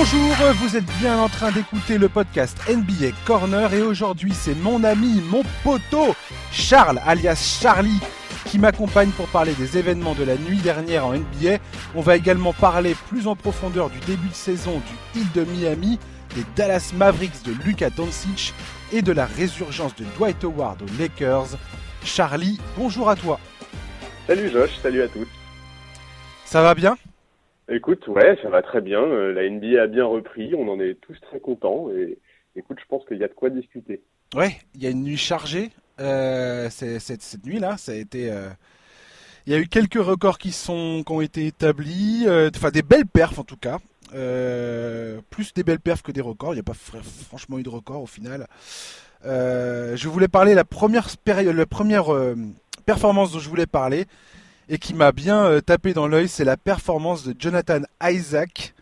Bonjour, vous êtes bien en train d'écouter le podcast NBA Corner et aujourd'hui c'est mon ami, mon poteau, Charles alias Charlie qui m'accompagne pour parler des événements de la nuit dernière en NBA. On va également parler plus en profondeur du début de saison du Heat de Miami, des Dallas Mavericks de Luka Doncic et de la résurgence de Dwight Howard aux Lakers. Charlie, bonjour à toi. Salut Josh, salut à tous. Ça va bien? Écoute, ouais, ça va très bien. Euh, la NBA a bien repris, on en est tous très contents. Et écoute, je pense qu'il y a de quoi discuter. Ouais, il y a une nuit chargée. Euh, cette, nuit-là, ça a été. Euh, il y a eu quelques records qui sont qui ont été établis, enfin des belles perfs en tout cas. plus des belles perfs que des records. Il n'y a pas franchement eu de record au final. je voulais parler la première période, la première performance dont je voulais parler et qui m'a bien euh, tapé dans l'œil, c'est la performance de Jonathan Isaac,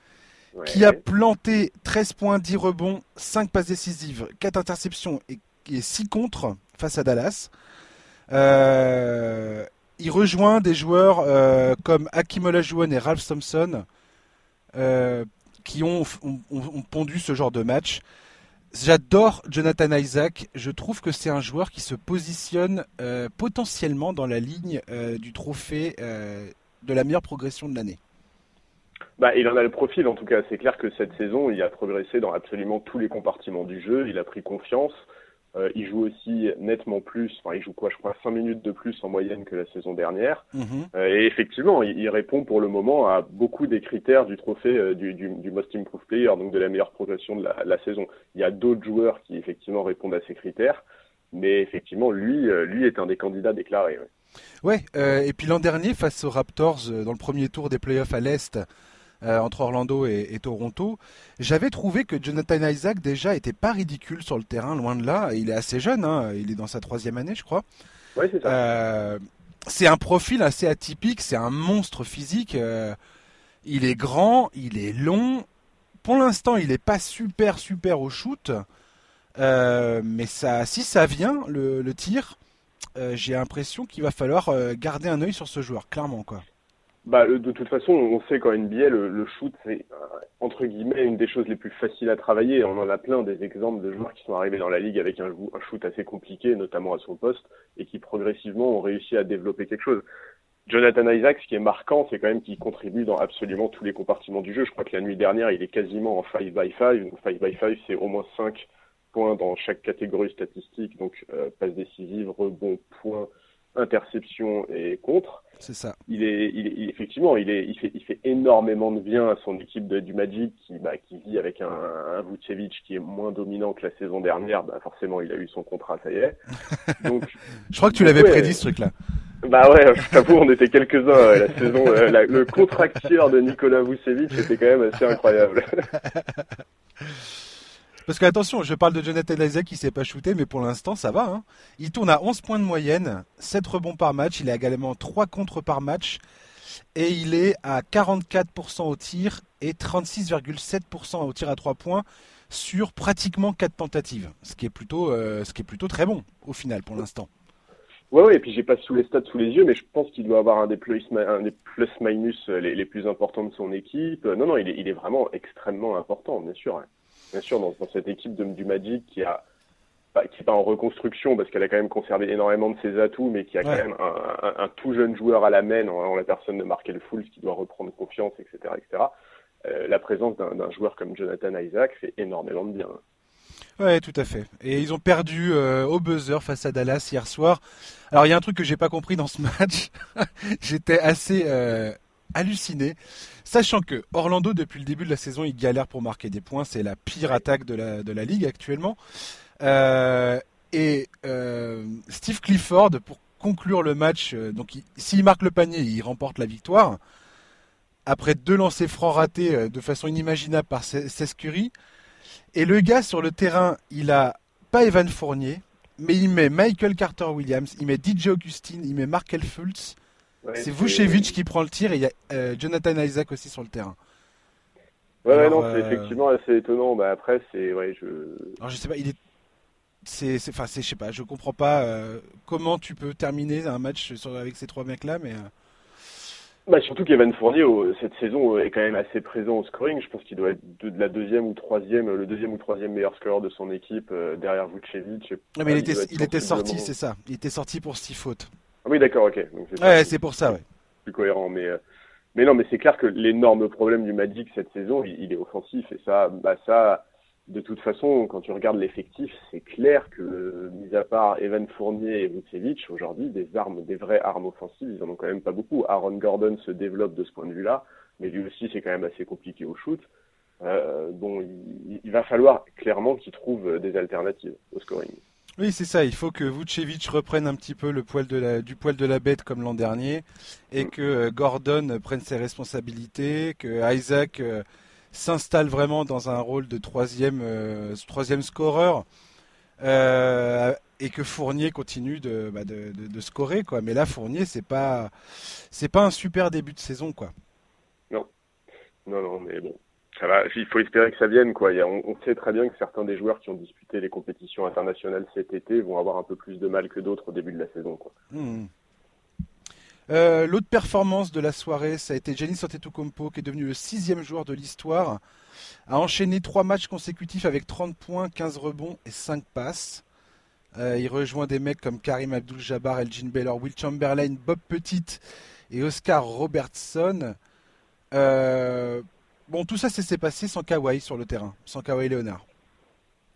qui a planté 13 points, 10 rebonds, 5 passes décisives, 4 interceptions et, 6 contre face à Dallas. Euh, il rejoint des joueurs euh, comme Hakim Olajuwon et Ralph Thompson qui ont, ont, pondu ce genre de match. J'adore Jonathan Isaac. Je trouve que c'est un joueur qui se positionne euh, potentiellement dans la ligne euh, du trophée euh, de la meilleure progression de l'année. Bah, il en a le profil en tout cas. C'est clair que cette saison, il a progressé dans absolument tous les compartiments du jeu. Il a pris confiance. Euh, il joue aussi nettement plus, enfin il joue quoi, je crois 5 minutes de plus en moyenne que la saison dernière. Mhm. Euh, et effectivement, il, répond pour le moment à beaucoup des critères du trophée euh, du, du, du, Most Improved Player, donc de la meilleure progression de la, la saison. Il y a d'autres joueurs qui effectivement répondent à ces critères, mais effectivement, lui, lui est un des candidats déclarés. Ouais, ouais et puis l'an dernier, face aux Raptors, dans le premier tour des playoffs à l'Est, euh, entre Orlando et, Toronto. J'avais trouvé que Jonathan Isaac déjà était pas ridicule sur le terrain, loin de là. Il est assez jeune, hein. il est dans sa troisième année, je crois. Oui, c'est ça. Euh, c'est un profil assez atypique, c'est un monstre physique. Euh, il est grand, il est long. Pour l'instant, il n'est pas super super au shoot, mais ça, si ça vient le, le tir, j'ai l'impression qu'il va falloir garder un œil sur ce joueur, clairement quoi bah, de toute façon, on sait qu'en NBA, le, le shoot, c'est euh, entre guillemets une des choses les plus faciles à travailler. On en a plein des exemples de joueurs qui sont arrivés dans la ligue avec un, un shoot assez compliqué, notamment à son poste, et qui progressivement ont réussi à développer quelque chose. Jonathan Isaac, ce qui est marquant, c'est quand même qu'il contribue dans absolument tous les compartiments du jeu. Je crois que la nuit dernière, il est quasiment en 5 by 5. Donc 5 by 5, c'est au moins 5 points dans chaque catégorie statistique. Donc euh, passe décisive, rebond, point, interception et contre. C'est ça. Il est, il, effectivement, il, est, il, fait, il fait énormément de bien à son équipe de, du Magic qui, bah, qui vit avec un, un Vucevic qui est moins dominant que la saison dernière. Bah, forcément, il a eu son contrat, ça y est. Donc, je crois que tu l'avais prédit ce truc-là. Bah ouais, je t'avoue, on était quelques-uns la saison. Euh, le contracteur de Nicolas Vucevic était quand même assez incroyable. Parce que attention, je parle de Jonathan Isaac qui s'est pas shooté, mais pour l'instant ça va. Hein. Il tourne à 11 points de moyenne, 7 rebonds par match, il a également 3 contres par match, et il est à 44% au tir et 36,7% au tir à 3 points sur pratiquement 4 tentatives, ce qui est plutôt, euh, ce qui est plutôt très bon au final pour l'instant. Ouais, ouais, et puis j'ai pas sous les stats sous les yeux, mais je pense qu'il doit avoir un des plus, minus euh, les, plus importants de son équipe. Non, non, il est vraiment extrêmement important, bien sûr bien sûr, dans, cette équipe de, du Magic qui a qui n'est pas en reconstruction parce qu'elle a quand même conservé énormément de ses atouts, mais qui a quand même un, tout jeune joueur à la main en, la personne de Markel Fultz qui doit reprendre confiance, etc., etc. Euh, la présence d'un joueur comme Jonathan Isaac fait énormément de bien. Ouais, tout à fait. Et ils ont perdu euh, au buzzer face à Dallas hier soir. Alors il y a un truc que j'ai pas compris dans ce match. J'étais assez euh, halluciné. Sachant que Orlando, depuis le début de la saison, il galère pour marquer des points. C'est la pire attaque de la, de la ligue actuellement. Euh, et euh, Steve Clifford, pour conclure le match, euh, donc s'il marque le panier, il remporte la victoire. Après deux lancers francs ratés de façon inimaginable par Sescuri. Et le gars sur le terrain, il a pas Evan Fournier, mais il met Michael Carter Williams, il met DJ Augustine, il met Markel Fultz c'est Vucevic qui prend le tir et il y a euh, Jonathan Isaac aussi sur le terrain. Ouais, non, c'est euh, effectivement assez étonnant. Bah, après, c'est. Ouais, je... Alors, je sais pas, il est. C'est, enfin, je sais pas, je comprends pas euh, comment tu peux terminer un match avec ces trois mecs-là, mais. Bah surtout qu'Evan Fournier cette saison est quand même assez présent au scoring. Je pense qu'il doit être de, la deuxième ou troisième, le deuxième ou troisième meilleur scoreur de son équipe derrière Vucevic. mais il était, il était sorti, c'est ça. Il était sorti pour six fautes. Ah oui, d'accord, ok. ouais, c'est pour ça, ouais. Plus cohérent, mais mais non, mais c'est clair que l'énorme problème du Magic cette saison, il, est offensif et ça, bah ça, de toute façon, quand tu regardes l'effectif, c'est clair que, mis à part Evan Fournier et Vucevic, aujourd'hui, des armes, des vraies armes offensives, ils en ont quand même pas beaucoup. Aaron Gordon se développe de ce point de vue-là, mais lui aussi, c'est quand même assez compliqué au shoot. Euh, bon, il, il, va falloir clairement qu'il trouve des alternatives au scoring. Oui, c'est ça. Il faut que Vucevic reprenne un petit peu le poil de la, du poil de la bête comme l'an dernier et mm. que euh, Gordon prenne ses responsabilités, que Isaac euh, s'installe vraiment dans un rôle de troisième, euh, troisième scoreur euh, et que Fournier continue de, bah de, de, scorer quoi. Mais là, Fournier, c'est pas, c'est pas un super début de saison quoi. Non, non, non, mais bon, Il faut espérer que ça vienne quoi. on, sait très bien que certains des joueurs qui ont disputé les compétitions internationales cet été vont avoir un peu plus de mal que d'autres au début de la saison. Mmh. Euh, l'autre performance de la soirée, ça a été Giannis Antetokounmpo, qui est devenu le sixième joueur de l'histoire, a enchaîné trois matchs consécutifs avec 30 points, 15 rebonds et 5 passes. Euh, il rejoint des mecs comme Karim Abdul-Jabbar, Elgin Baylor, Will Chamberlain, Bob Petit et Oscar Robertson. Euh, bon, tout ça s'est passé sans Kawhi sur le terrain, sans Kawhi Leonard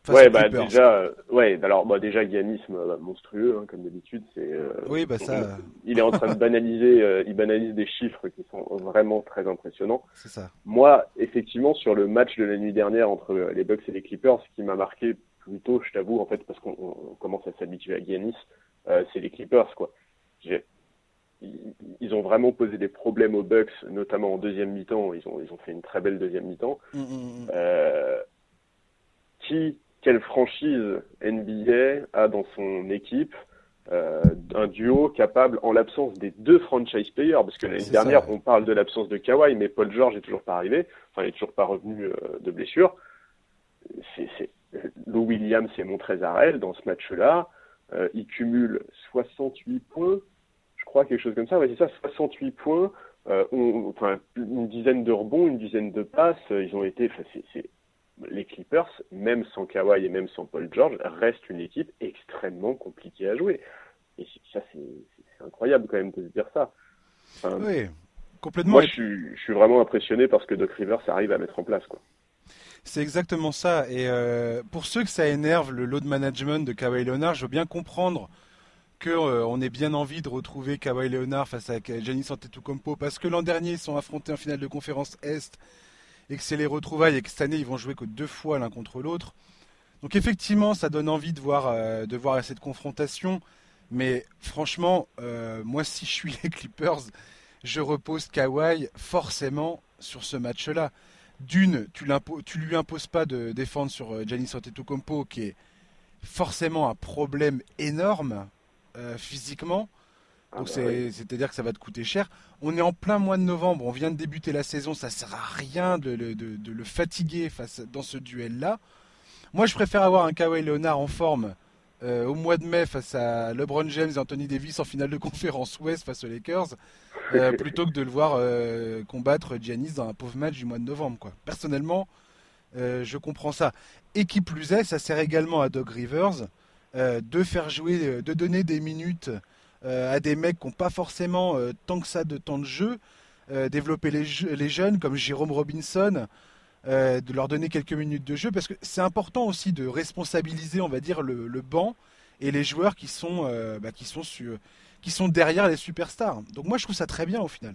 ouais, bah déjà, euh, ouais, alors bah, déjà Giannis euh, monstrueux hein, comme d'habitude, c'est. Euh, oui, bah ça. Il, est en train de banaliser, il banalise des chiffres qui sont vraiment très impressionnants. C'est ça. Moi, effectivement, sur le match de la nuit dernière entre les Bucks et les Clippers, ce qui m'a marqué plutôt, je t'avoue, en fait, parce qu'on commence à s'habituer à Giannis, c'est les Clippers, quoi. Ils, ont vraiment posé des problèmes aux Bucks, notamment en deuxième mi-temps. Ils ont, ils ont fait une très belle deuxième mi-temps. Mm, mm, mm. qui quelle franchise NBA a dans son équipe euh, un duo capable, en l'absence des deux franchise players, parce que l'année dernière, on parle de l'absence de Kawhi, mais Paul George est toujours pas arrivé, enfin, il est toujours pas revenu euh, de blessure. C'est, Lou Williams et Montrezarel dans ce match-là, euh, il cumule 68 points, crois quelque chose comme ça, ouais, c'est ça, 68 points, euh, enfin, une dizaine de rebonds, une dizaine de passes, ils ont été, enfin, les Clippers, même sans Kawhi et même sans Paul George, restent une équipe extrêmement compliquée à jouer. Et ça, c'est incroyable quand même de se dire ça. oui, complètement. Moi, je suis, vraiment impressionné parce que Doc Rivers arrive à mettre en place. quoi. C'est exactement ça. Et euh, pour ceux que ça énerve le load management de Kawhi Leonard, je veux bien comprendre qu'on euh, ait bien envie de retrouver Kawhi Leonard face à Giannis Antetokounmpo parce que l'an dernier ils sont affrontés en finale de conférence Est et que c'est les retrouvailles et que cette année ils vont jouer que deux fois l'un contre l'autre. Donc effectivement, ça donne envie de voir, euh, de voir cette confrontation. Mais franchement, euh, moi si je suis les Clippers, je repose Kawhi forcément sur ce match-là. D'une, tu, lui imposes pas de défendre sur Giannis Antetokounmpo, qui est forcément un problème énorme physiquement. Ah Donc bah c'est-à-dire que ça va te coûter cher. On est en plein mois de novembre, on vient de débuter la saison, ça sert à rien de, le fatiguer face dans ce duel-là. Moi, je préfère avoir un Kawhi Leonard en forme euh, au mois de mai face à LeBron James et Anthony Davis en finale de conférence Ouest face aux Lakers, euh, plutôt que de le voir euh, combattre Giannis dans un pauvre match du mois de novembre. Quoi. Personnellement, je comprends ça. Et qui plus est, ça sert également à Doug Rivers de faire jouer, de donner des minutes euh, à des mecs qui n'ont pas forcément euh, tant que ça de temps de jeu, euh, développer les, les, jeunes comme Jérôme Robinson, de leur donner quelques minutes de jeu, parce que c'est important aussi de responsabiliser, on va dire, le, le banc et les joueurs qui sont, bah, qui, sont qui sont derrière les superstars. Donc moi je trouve ça très bien au final.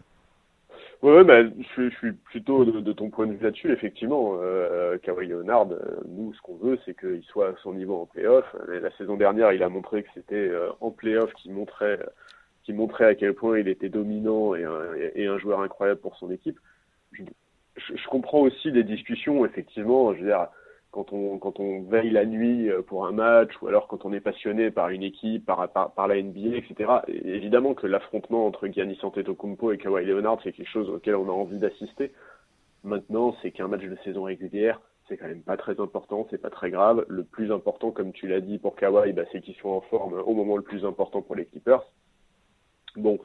Oui, bah, je, je, suis plutôt de, ton point de vue là-dessus, effectivement. Euh, Kawhi Leonard, euh, nous, ce qu'on veut, c'est qu'il soit à son niveau en playoff. La saison dernière, il a montré que c'était euh, en playoff qui montrait, qui montrait à quel point il était dominant et un, et un joueur incroyable pour son équipe. Je, je, comprends aussi les discussions, effectivement. Je veux dire, quand on, quand on veille la nuit euh, pour un match ou alors quand on est passionné par une équipe, par, par, la NBA, etc. évidemment que l'affrontement entre Giannis Antetokounmpo et Kawhi Leonard, c'est quelque chose auquel on a envie d'assister. Maintenant, c'est qu'un match de saison régulière, c'est quand même pas très important, c'est pas très grave. Le plus important, comme tu l'as dit pour Kawhi, bah, c'est qu'ils soient en forme au moment le plus important pour les Clippers. Bon,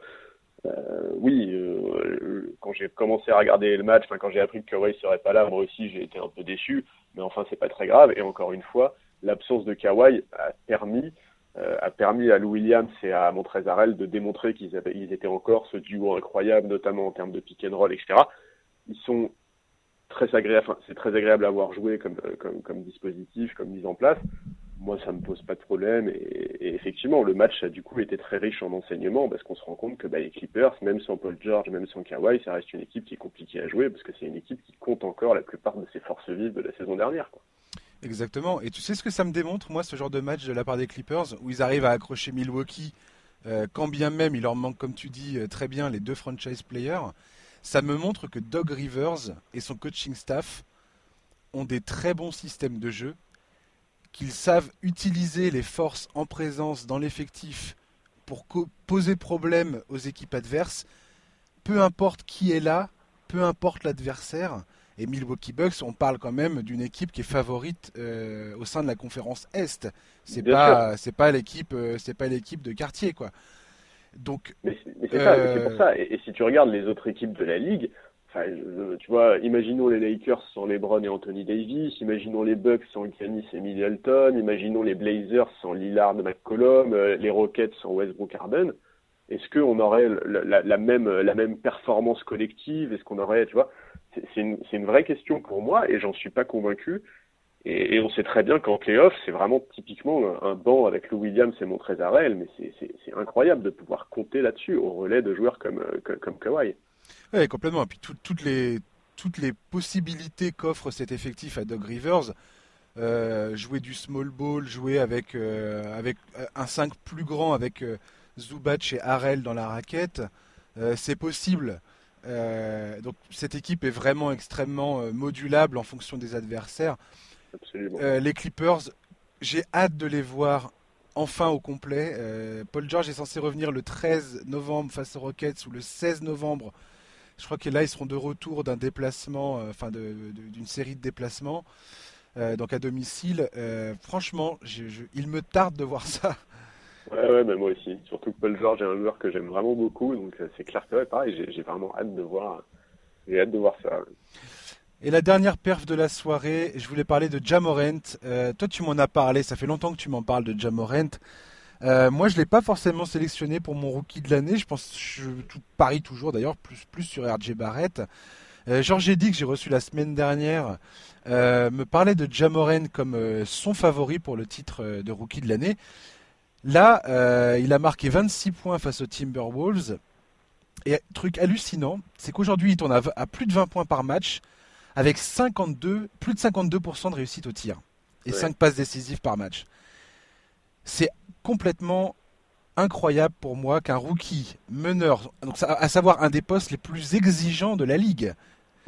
oui, quand j'ai commencé à regarder le match, quand j'ai appris que Kawhi serait pas là, moi aussi j'ai été un peu déçu, mais enfin c'est pas très grave. Et encore une fois, l'absence de Kawhi a permis euh, a permis à Lou Williams et à Montrezarel de démontrer qu'ils ils étaient encore ce duo incroyable, notamment en termes de pick and roll, etc. Ils sont très agréables, c'est très agréable à voir jouer comme, comme, comme, dispositif, comme mise en place. Moi, ça me pose pas de problème. Et, effectivement, le match a du coup été très riche en enseignements parce qu'on se rend compte que bah, les Clippers, même sans Paul George, même sans Kawhi, ça reste une équipe qui est compliquée à jouer parce que c'est une équipe qui compte encore la plupart de ses forces vives de la saison dernière. Quoi. Exactement. Et tu sais ce que ça me démontre, moi, ce genre de match de la part des Clippers, où ils arrivent à accrocher Milwaukee, euh, quand bien même il leur manque, comme tu dis euh, très bien, les deux franchise players, ça me montre que Doug Rivers et son coaching staff ont des très bons systèmes de jeu, qu'ils savent utiliser les forces en présence dans l'effectif pour poser problème aux équipes adverses, peu importe qui est là, peu importe l'adversaire. Et Milwaukee Bucks, on parle quand même d'une équipe qui est favorite euh, au sein de la conférence Est. C'est pas, c'est pas l'équipe, euh, c'est pas l'équipe de quartier, quoi. Donc, mais c'est euh, pour ça. Et, si tu regardes les autres équipes de la ligue, tu vois, imaginons les Lakers sans LeBron et Anthony Davis, imaginons les Bucks sans Giannis et Middleton, imaginons les Blazers sans Lillard, McCollum, les Rockets sans Westbrook Harden. Est-ce qu'on aurait la, la, même performance collective? Est-ce qu'on aurait, tu vois c'est une, vraie question pour moi et j'en suis pas convaincu. Et, et, on sait très bien qu'en playoff, c'est vraiment typiquement un, banc avec Lou Williams et Montrezarel, mais c'est incroyable de pouvoir compter là-dessus au relais de joueurs comme, comme, comme Kawhi. Oui, complètement. Et puis toutes, les, toutes les possibilités qu'offre cet effectif à Doug Rivers, euh, jouer du small ball, jouer avec, euh, avec un 5 plus grand avec euh, Zubac et Harrell dans la raquette, euh, c'est possible. Euh, donc cette équipe est vraiment extrêmement euh, modulable en fonction des adversaires. Euh, les Clippers, j'ai hâte de les voir enfin au complet. Paul George est censé revenir le 13 novembre face aux Rockets ou le 16 novembre. Je crois que là ils seront de retour d'un déplacement, enfin d'une série de déplacements. donc à domicile. franchement, il me tarde de voir ça. Ouais, ouais, bah, moi aussi. Surtout que Paul George est un joueur que j'aime vraiment beaucoup, donc euh, c'est clair que ouais, pareil, j'ai vraiment hâte de voir, j'ai hâte de voir ça. Et la dernière perf de la soirée, je voulais parler de Jamorent. Euh, toi, tu m'en as parlé, ça fait longtemps que tu m'en parles de Jamorent. Euh, moi, je l'ai pas forcément sélectionné pour mon rookie de l'année. Je pense, je tout, parie toujours d'ailleurs, plus, plus sur RJ Barrett. Euh, Georges Eddy, que j'ai reçu la semaine dernière, euh, me parlait de Jamorent comme son favori pour le titre de rookie de l'année. Là, il a marqué 26 points face aux Timberwolves. Et truc hallucinant, c'est qu'aujourd'hui, il tourne à, plus de 20 points par match, avec 52, plus de 52% de réussite au tir. Et 5 passes décisives par match. C'est complètement incroyable pour moi qu'un rookie meneur, donc à savoir un des postes les plus exigeants de la ligue.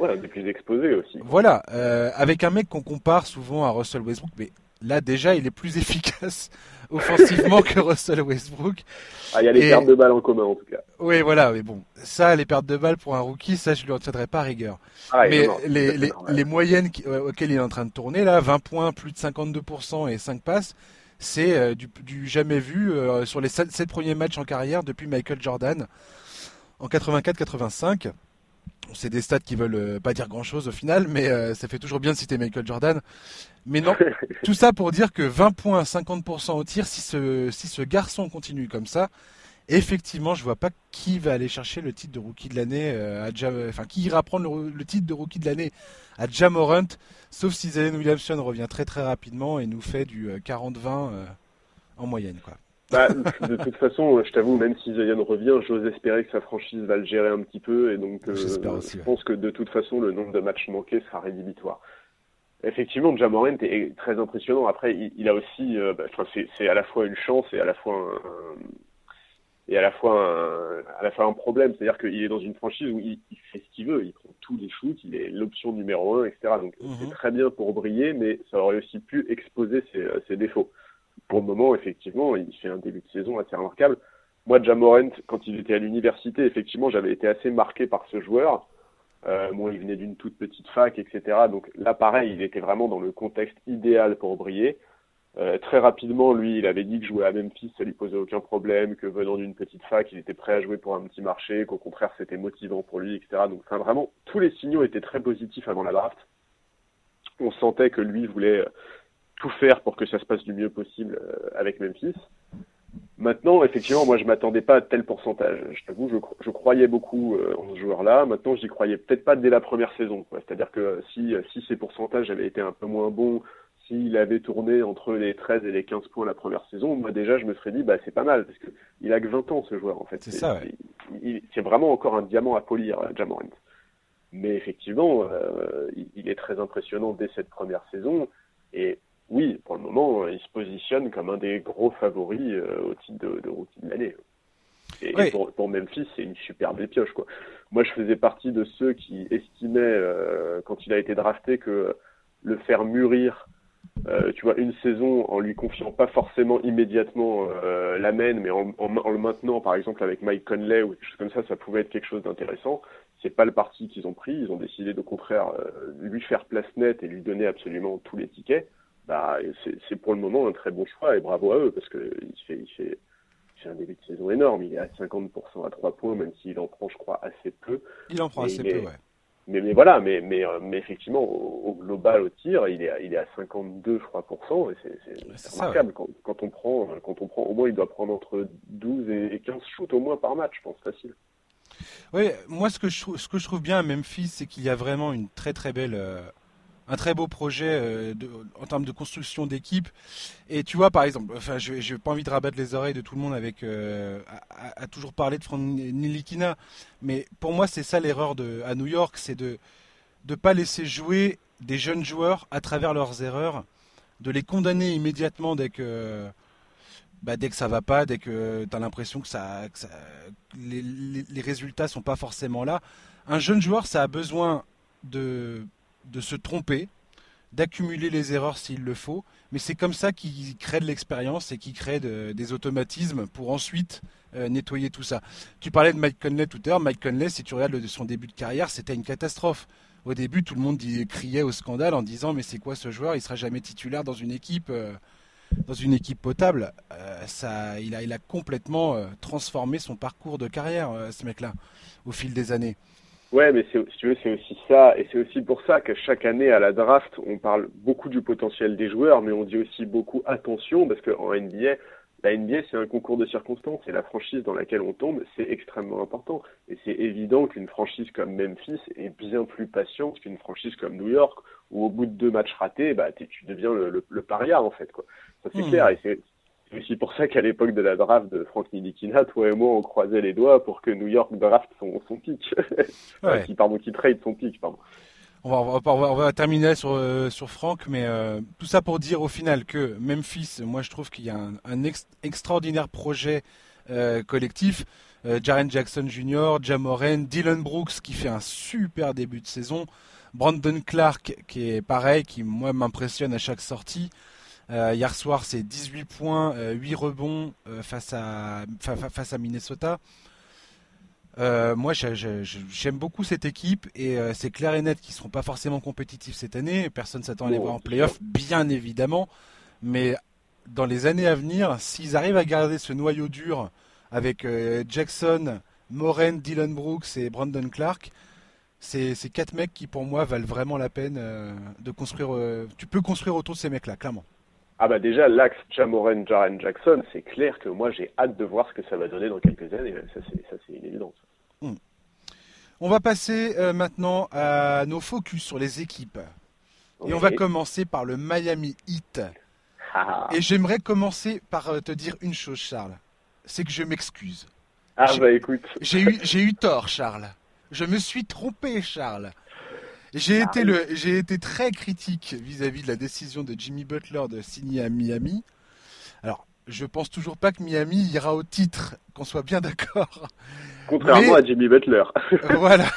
Ouais, des plus exposés aussi. Voilà, euh, avec un mec qu'on compare souvent à Russell Westbrook, mais là déjà il est plus efficace offensivement que Russell Westbrook. Ah, il y a les pertes de balles en commun en tout cas. Oui, voilà, mais bon, ça, les pertes de balles pour un rookie, ça, je lui en tiendrai pas rigueur. Ah, mais les, les, les, moyennes auxquelles il est en train de tourner, là, 20 points, plus de 52% et 5 passes, c'est euh, du, du, jamais vu euh, sur les 7, premiers matchs en carrière depuis Michael Jordan en 84-85 c'est des stats qui veulent euh, pas dire grand chose au final, mais euh, ça fait toujours bien de citer Michael Jordan. Mais non, tout ça pour dire que 20 points, 50% au tir, si ce, si ce garçon continue comme ça, effectivement, je vois pas qui va aller chercher le titre de rookie de l'année euh, enfin qui ira prendre le, titre de rookie de l'année à Jamorant, sauf si Zion Williamson revient très très rapidement et nous fait du 40-20 en moyenne quoi. Bah, de toute façon, je t'avoue, même si Zion revient, j'ose espérer que sa franchise va le gérer un petit peu, et donc euh, je pense que de toute façon, le nombre de matchs manqués sera rédhibitoire. Effectivement, Jamorant est très impressionnant. Après, il, a aussi, euh, bah, c'est à la fois une chance et à la fois un, et à la fois un, à la fois un problème. C'est-à-dire qu'il est dans une franchise où il, fait ce qu'il veut, il prend tous les shoots, il est l'option numéro un, etc. Donc mhm. c'est très bien pour briller, mais ça aurait aussi pu exposer ses, ses défauts pour le moment, effectivement, il fait un début de saison assez remarquable. Moi, Jamorant, quand il était à l'université, effectivement, j'avais été assez marqué par ce joueur. Euh, bon, il venait d'une toute petite fac, etc. Donc là, pareil, il était vraiment dans le contexte idéal pour briller. Euh, très rapidement, lui, il avait dit que jouer à Memphis, ça lui posait aucun problème, que venant d'une petite fac, il était prêt à jouer pour un petit marché, qu'au contraire, c'était motivant pour lui, etc. Donc, enfin, vraiment, tous les signaux étaient très positifs avant la draft. On sentait que lui voulait euh, tout faire pour que ça se passe du mieux possible euh, avec Memphis. Maintenant, effectivement, moi, je m'attendais pas à tel pourcentage. Je t'avoue, je, croyais beaucoup en ce joueur-là. Maintenant, j'y croyais peut-être pas dès la première saison. C'est-à-dire que si, si ces pourcentages avaient été un peu moins bons, s'il avait tourné entre les 13 et les 15 points la première saison, moi déjà je me serais dit bah c'est pas mal parce que il a que 20 ans ce joueur en fait. C'est ça. C'est vraiment encore un diamant à polir, euh, Jamorant. Mais effectivement, euh, il, est très impressionnant dès cette première saison et oui, pour le moment, il se positionne comme un des gros favoris euh, au titre de, de rookie de l'année. Et, pour, pour, Memphis, c'est une superbe pioche quoi. Moi, je faisais partie de ceux qui estimaient quand il a été drafté que le faire mûrir euh, tu vois, une saison en lui confiant pas forcément immédiatement euh, la main, mais en, en, le maintenant, par exemple, avec Mike Conley ou quelque chose comme ça, ça pouvait être quelque chose d'intéressant. C'est pas le parti qu'ils ont pris. Ils ont décidé au contraire euh, lui faire place nette et lui donner absolument tous les tickets. Bah, c'est pour le moment un très bon choix et bravo à eux parce que il fait, il fait, il fait un début de saison énorme. Il est à 50% à 3 points, même s'il en prend, je crois, assez peu. Il en prend assez peu, ouais mais, mais voilà, mais, mais, euh, mais effectivement, au, global, au tir, il est à, il est à 52, je crois, et c'est remarquable. quand, quand, on prend, quand on prend, au moins, il doit prendre entre 12 et 15 shoots au moins par match, je pense, facile. Oui, moi, ce que je, ce que je trouve bien à Memphis, c'est qu'il y a vraiment une très très belle euh, un très beau projet euh, en termes de construction d'équipe. Et tu vois, par exemple, enfin, je n'ai pas envie de rabattre les oreilles de tout le monde avec euh, à, toujours parler de Frank Nilikina, mais pour moi, c'est ça l'erreur à New York, c'est de ne pas laisser jouer des jeunes joueurs à travers leurs erreurs, de les condamner immédiatement dès que bah, dès que ça va pas, dès que tu as l'impression que, ça, les, les résultats sont pas forcément là. Un jeune joueur, ça a besoin de de se tromper, d'accumuler les erreurs s'il le faut, mais c'est comme ça qu'il crée de l'expérience et qu'il crée des automatismes pour ensuite euh, nettoyer tout ça. Tu parlais de Mike Conley tout à l'heure. Mike Conley, si tu regardes son début de carrière, c'était une catastrophe. Au début, tout le monde criait au scandale en disant mais c'est quoi ce joueur? Il sera jamais titulaire dans une équipe, euh, dans une équipe potable. Euh, ça, il a, il a complètement transformé son parcours de carrière, ce mec-là, au fil des années. Ouais, mais si tu veux, c'est aussi ça, et c'est aussi pour ça que chaque année à la draft, on parle beaucoup du potentiel des joueurs, mais on dit aussi beaucoup attention, parce qu'en NBA, la NBA, c'est un concours de circonstances, et la franchise dans laquelle on tombe, c'est extrêmement important. Et c'est évident qu'une franchise comme Memphis est bien plus patiente qu'une franchise comme New York, où au bout de deux matchs ratés, bah, tu deviens le, le, paria, en fait, quoi. Ça, c'est hmm. clair, et c'est aussi pour ça qu'à l'époque de la draft de Frank Nilikina, toi et moi, on croisait les doigts pour que New York draft son, son pick. Ouais. qui, pardon, qui trade son pick, pardon. On va, on va, on va, terminer sur, euh, sur Frank, mais euh, tout ça pour dire au final que Memphis, moi je trouve qu'il y a un, un extraordinaire projet euh, collectif. Jaren Jackson Jr., Jamoren, Dylan Brooks qui fait un super début de saison, Brandon Clark qui est pareil, qui moi m'impressionne à chaque sortie. Euh, hier soir, c'est 18 points, 8 euh, rebonds euh, face, à, face à Minnesota. moi, j'aime beaucoup cette équipe et c'est clair et net qu'ils ne seront pas forcément compétitifs cette année. Personne s'attend à les voir en playoff, bien évidemment. Mais dans les années à venir, s'ils arrivent à garder ce noyau dur avec Jackson, Moren, Dylan Brooks et Brandon Clark, c'est ces quatre mecs qui pour moi valent vraiment la peine de construire. tu peux construire autour de ces mecs-là, clairement. Ah bah déjà, l'axe Jamoren, Jaren Jackson, c'est clair que moi j'ai hâte de voir ce que ça va donner dans quelques années. Ça c'est une évidence. Hmm. On va passer euh, maintenant à nos focus sur les équipes. Et on va commencer par le Miami Heat. Ah. Et j'aimerais commencer par euh, te dire une chose, Charles. C'est que je m'excuse. Ah bah écoute. J'ai eu, j'ai eu tort, Charles. Je me suis trompé, Charles. J'ai été, le, j'ai été très critique vis-à-vis de la décision de Jimmy Butler de signer à Miami. Alors, je pense toujours pas que Miami ira au titre, qu'on soit bien d'accord. Contrairement à Jimmy Butler. voilà.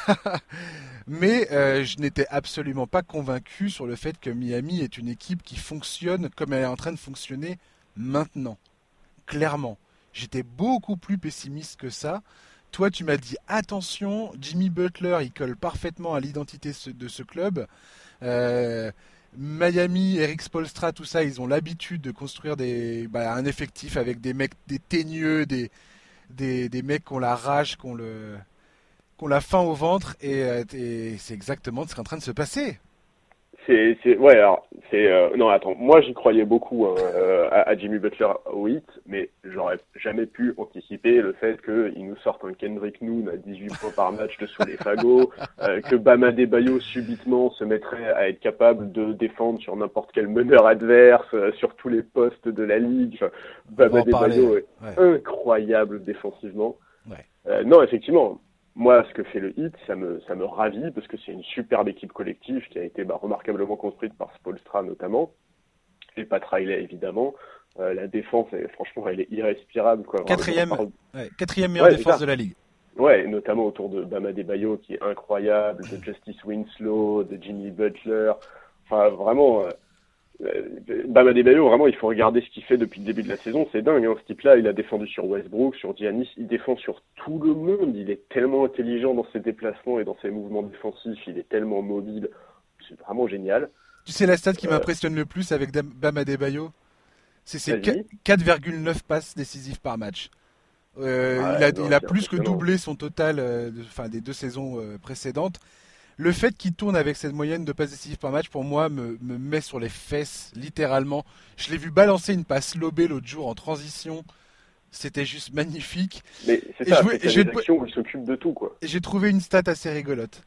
Mais euh, je n'étais absolument pas convaincu sur le fait que Miami est une équipe qui fonctionne comme elle est en train de fonctionner maintenant. Clairement. J'étais beaucoup plus pessimiste que ça. Toi, tu m'as dit attention, Jimmy Butler, il colle parfaitement à l'identité de ce club. Euh, Miami, Eric Spolstra, tout ça, ils ont l'habitude de construire des, bah, un effectif avec des mecs, des teigneux, des, mecs qui ont la rage, qui ont, le, qui ont la faim au ventre, et, et c'est exactement ce qui est en train de se passer. C'est, c'est, ouais, alors, c'est, euh, non, attends, moi j'y croyais beaucoup hein, euh, à, Jimmy Butler au hit, mais j'aurais jamais pu anticiper le fait qu'il nous sorte un Kendrick Noon à 18 points par match de sous les fagots, euh, que Bama Debayo subitement se mettrait à être capable de défendre sur n'importe quel meneur adverse, sur tous les postes de la ligue. Enfin, Bama Debayo est incroyable défensivement. Ouais. non, effectivement, moi, ce que fait le hit, ça me, ça me ravit parce que c'est une superbe équipe collective qui a été bah, remarquablement construite par Spolstra notamment, et Pat Riley évidemment. Euh, la défense, franchement, elle est irrespirable. Quoi. Quatrième, ouais, quatrième meilleure défense de la ligue. Ouais, notamment autour de Bama Debayo qui est incroyable, de Justice Winslow, de Jimmy Butler. Enfin, vraiment, euh, Bama Debayo, vraiment, il faut regarder ce qu'il fait depuis le début de la saison. C'est dingue, hein. ce type-là, il a défendu sur Westbrook, sur Giannis, il défend sur tout le monde. Il est tellement intelligent dans ses déplacements et dans ses mouvements défensifs. Il est tellement mobile. C'est vraiment génial. Tu sais la stat qui euh, m'impressionne le plus avec Bama Debayo C'est ses 4,9 passes décisives par match. Euh, il a, il a plus que doublé son total euh, des deux saisons précédentes le fait qu'il tourne avec cette moyenne de passes décisives par match, pour moi, me, met sur les fesses, littéralement. Je l'ai vu balancer une passe lobée l'autre jour en transition. C'était juste magnifique. Mais c'est ça, il s'occupe de tout, quoi. J'ai trouvé une stat assez rigolote.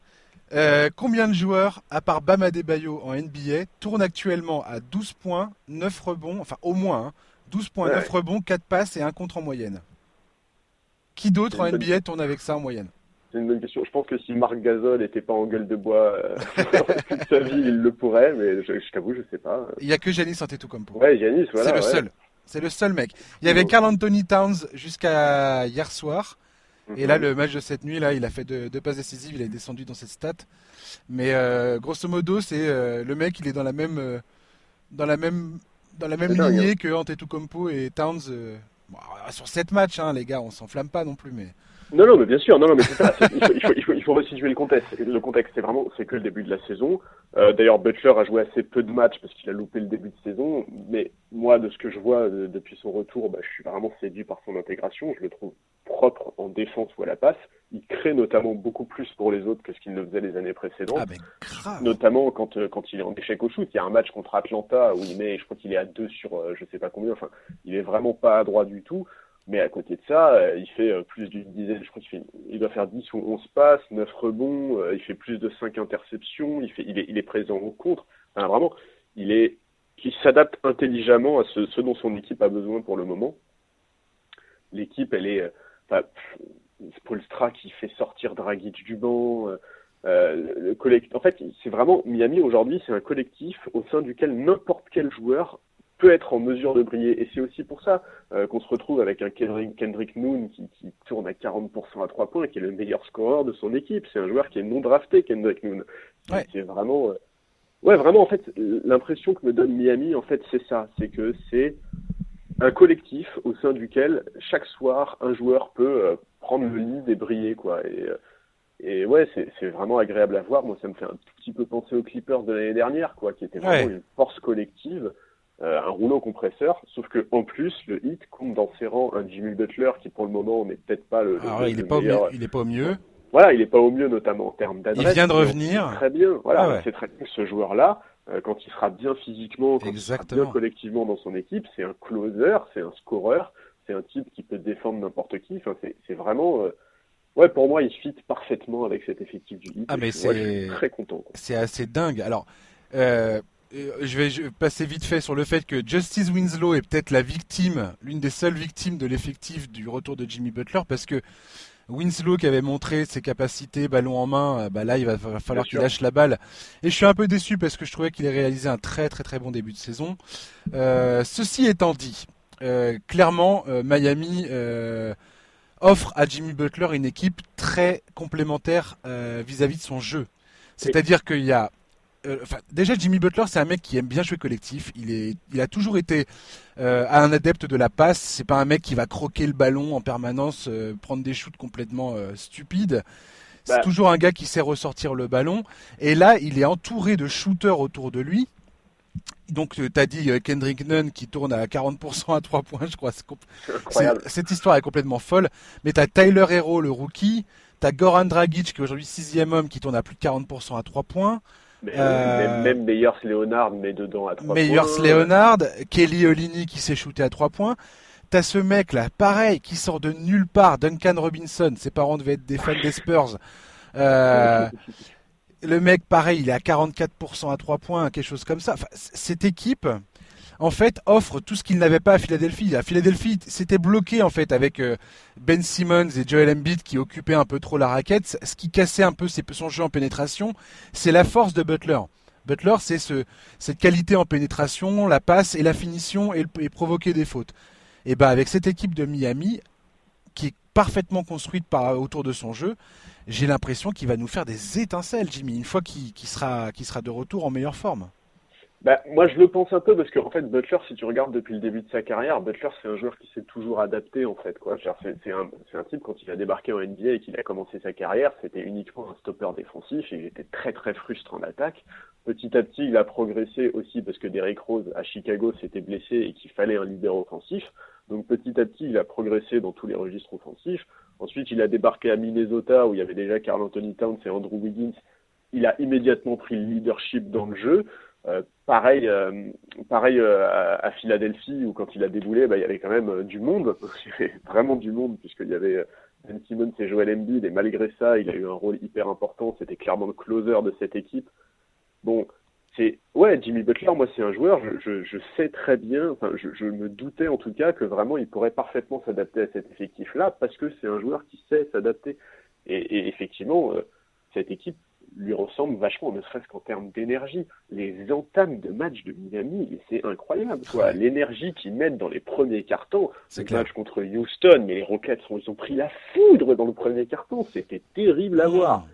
Euh, combien de joueurs, à part Bama Bayo en NBA, tournent actuellement à 12 points, 9 rebonds, enfin au moins, 12 hein, points, 9 rebonds, 4 passes et 1 contre en moyenne? Qui d'autre en NBA tourne avec ça en moyenne? C'est une bonne question. Je pense que si Marc Gasol n'était pas en gueule de bois euh, toute sa vie, il le pourrait, mais je, je t'avoue, je sais pas. Il y a que Janis Antetokounmpo. Ouais, Janis, voilà. C'est le seul. C'est le seul mec. Il y avait Carl Anthony Towns jusqu'à hier soir. Et là, mhm. le match de cette nuit, là, il a fait deux, passes décisives, il est descendu dans cette stat. Mais euh, grosso modo, c'est euh, le mec, il est dans la même, dans la même, dans la même lignée hein. que Antetokounmpo et Towns. sur sept matchs, hein, les gars, on s'enflamme pas non plus, mais. Non, non, mais bien sûr, non, non, mais c'est ça. Il faut, il, faut, il, faut, il faut resituer le contexte. Le contexte, c'est vraiment, c'est que le début de la saison. Euh, D'ailleurs, Butler a joué assez peu de matchs parce qu'il a loupé le début de saison. Mais moi, de ce que je vois euh, depuis son retour, bah, je suis vraiment séduit par son intégration. Je le trouve propre en défense ou à la passe. Il crée notamment beaucoup plus pour les autres que ce qu'il ne faisait les années précédentes. Ah, mais grave. Notamment quand, euh, quand il est en échec au shoot. Il y a un match contre Atlanta où il met, je crois qu'il est à deux sur, euh, je sais pas combien. Enfin, il est vraiment pas à droit du tout. Mais à côté de ça, euh, il fait euh, plus d'une dizaine, je crois qu'il il doit faire 10 ou 11 passes, 9 rebonds, euh, il fait plus de 5 interceptions, il, il, est, il présent au contre. Enfin, vraiment, il est, qui s'adapte intelligemment à ce, dont son équipe a besoin pour le moment. L'équipe, elle est, enfin, Spolstra qui fait sortir Dragic du banc, le. En fait, c'est vraiment Miami aujourd'hui, c'est un collectif au sein duquel n'importe quel joueur peut être en mesure de briller. Et c'est aussi pour ça euh, qu'on se retrouve avec un Kendrick, Kendrick Moon qui, qui, tourne à 40% à 3 points et qui est le meilleur scoreur de son équipe. C'est un joueur qui est non drafté, Kendrick Moon. Ouais. C'est vraiment... Euh... Ouais, vraiment, en fait, l'impression que me donne Miami, en fait, c'est ça. C'est que c'est un collectif au sein duquel, chaque soir, un joueur peut euh, prendre le lead et briller, quoi. Et, euh, et ouais, c'est vraiment agréable à voir. Moi, ça me fait un tout petit peu penser aux Clippers de l'année dernière, quoi, qui était vraiment une force collective. Euh, un rouleau compresseur, sauf que en plus le hit compte dans ses rangs un Jimmy Butler qui pour le moment n'est peut-être pas le, Alors, il, est pas meilleur... au mieux, il est pas au mieux. Voilà, il est pas au mieux notamment en termes d'adresse. Il vient de revenir. Très bien. Voilà, ah c'est très bien ce joueur-là, euh, quand il sera bien physiquement, quand il sera bien collectivement dans son équipe, c'est un closer, c'est un scoreur, c'est un type qui peut défendre n'importe qui. Enfin, c'est vraiment. Euh... Ouais, pour moi, il fit parfaitement avec cet effectif du hit. Ah, mais c'est très content. C'est assez dingue. Alors. Euh je vais passer vite fait sur le fait que Justice Winslow est peut-être la victime, l'une des seules victimes de l'effectif du retour de Jimmy Butler, parce que Winslow qui avait montré ses capacités ballon en main, euh, bah là il va, falloir qu'il lâche la balle. Et je suis un peu déçu parce que je trouvais qu'il ait réalisé un très très très bon début de saison. Euh, ceci étant dit, euh, clairement Miami offre à Jimmy Butler une équipe très complémentaire vis-à-vis -vis de son jeu. C'est-à-dire qu'il y a euh, déjà Jimmy Butler, c'est un mec qui aime bien jouer collectif. Il est, il a toujours été euh, un adepte de la passe. C'est pas un mec qui va croquer le ballon en permanence, euh, prendre des shoots complètement stupides. C'est bah. toujours un gars qui sait ressortir le ballon. Et là, il est entouré de shooters autour de lui. donc tu as dit Kendrick Nunn qui tourne à 40% à 3 points, je crois. cette histoire est complètement folle. Mais tu as Tyler Hero, le rookie. Tu as Goran Dragic qui est aujourd'hui sixième homme qui tourne à plus de 40% à 3 points. Euh, même, Meyers Leonard met dedans à 3 Meyers points. Leonard, Kelly Olini qui s'est shooté à 3 points. T'as ce mec là, pareil, qui sort de nulle part, Duncan Robinson, ses parents devaient être des fans des Spurs. Euh, le mec, pareil, il est à 44% à 3 points, quelque chose comme ça. cette équipe, en fait, offre tout ce qu'il n'avait pas à Philadelphie. À Philadelphie, c'était bloqué en fait avec euh, Ben Simmons et Joel Embiid qui occupaient un peu trop la raquette. Ce qui cassait un peu son jeu en pénétration, c'est la force de Butler. Butler, c'est ce, cette qualité en pénétration, la passe et la finition et, provoquer des fautes. Et ben avec cette équipe de Miami, qui est parfaitement construite autour de son jeu, j'ai l'impression qu'il va nous faire des étincelles, Jimmy, une fois qu'il sera de retour en meilleure forme. Bah, moi, je le pense un peu parce qu'en fait, Butler, si tu regardes depuis le début de sa carrière, Butler, c'est un joueur qui s'est toujours adapté, en fait, quoi. C'est un, un type, quand il a débarqué en NBA et qu'il a commencé sa carrière, c'était uniquement un stopper défensif et il était très, très frustrant en attaque. Petit à petit, il a progressé aussi parce que Derrick Rose, à Chicago, s'était blessé et qu'il fallait un leader offensif. Donc, petit à petit, il a progressé dans tous les registres offensifs. Ensuite, il a débarqué à Minnesota où il y avait déjà Carl Anthony Towns et Andrew Wiggins. Il a immédiatement pris le leadership dans le jeu. Euh, pareil, euh, pareil euh, à, Philadelphie où quand il a déboulé, bah, il y avait quand même du monde, vraiment du monde puisqu'il y avait Ben Simmons et Joel Embiid et malgré ça, il a eu un rôle hyper important. C'était clairement le closer de cette équipe. Bon, c'est ouais, Jimmy Butler, moi c'est un joueur, je, sais très bien, enfin je, me doutais en tout cas que vraiment il pourrait parfaitement s'adapter à cet effectif-là parce que c'est un joueur qui sait s'adapter. Et, effectivement, cette équipe lui ressemble vachement, ne serait-ce qu'en termes d'énergie. Les entames de match de Miami, c'est incroyable. Quoi. L'énergie qu'ils mettent dans les premiers cartons, le match contre Houston, mais les Rockets, ils ont pris la foudre dans le premier carton. C'était terrible à voir.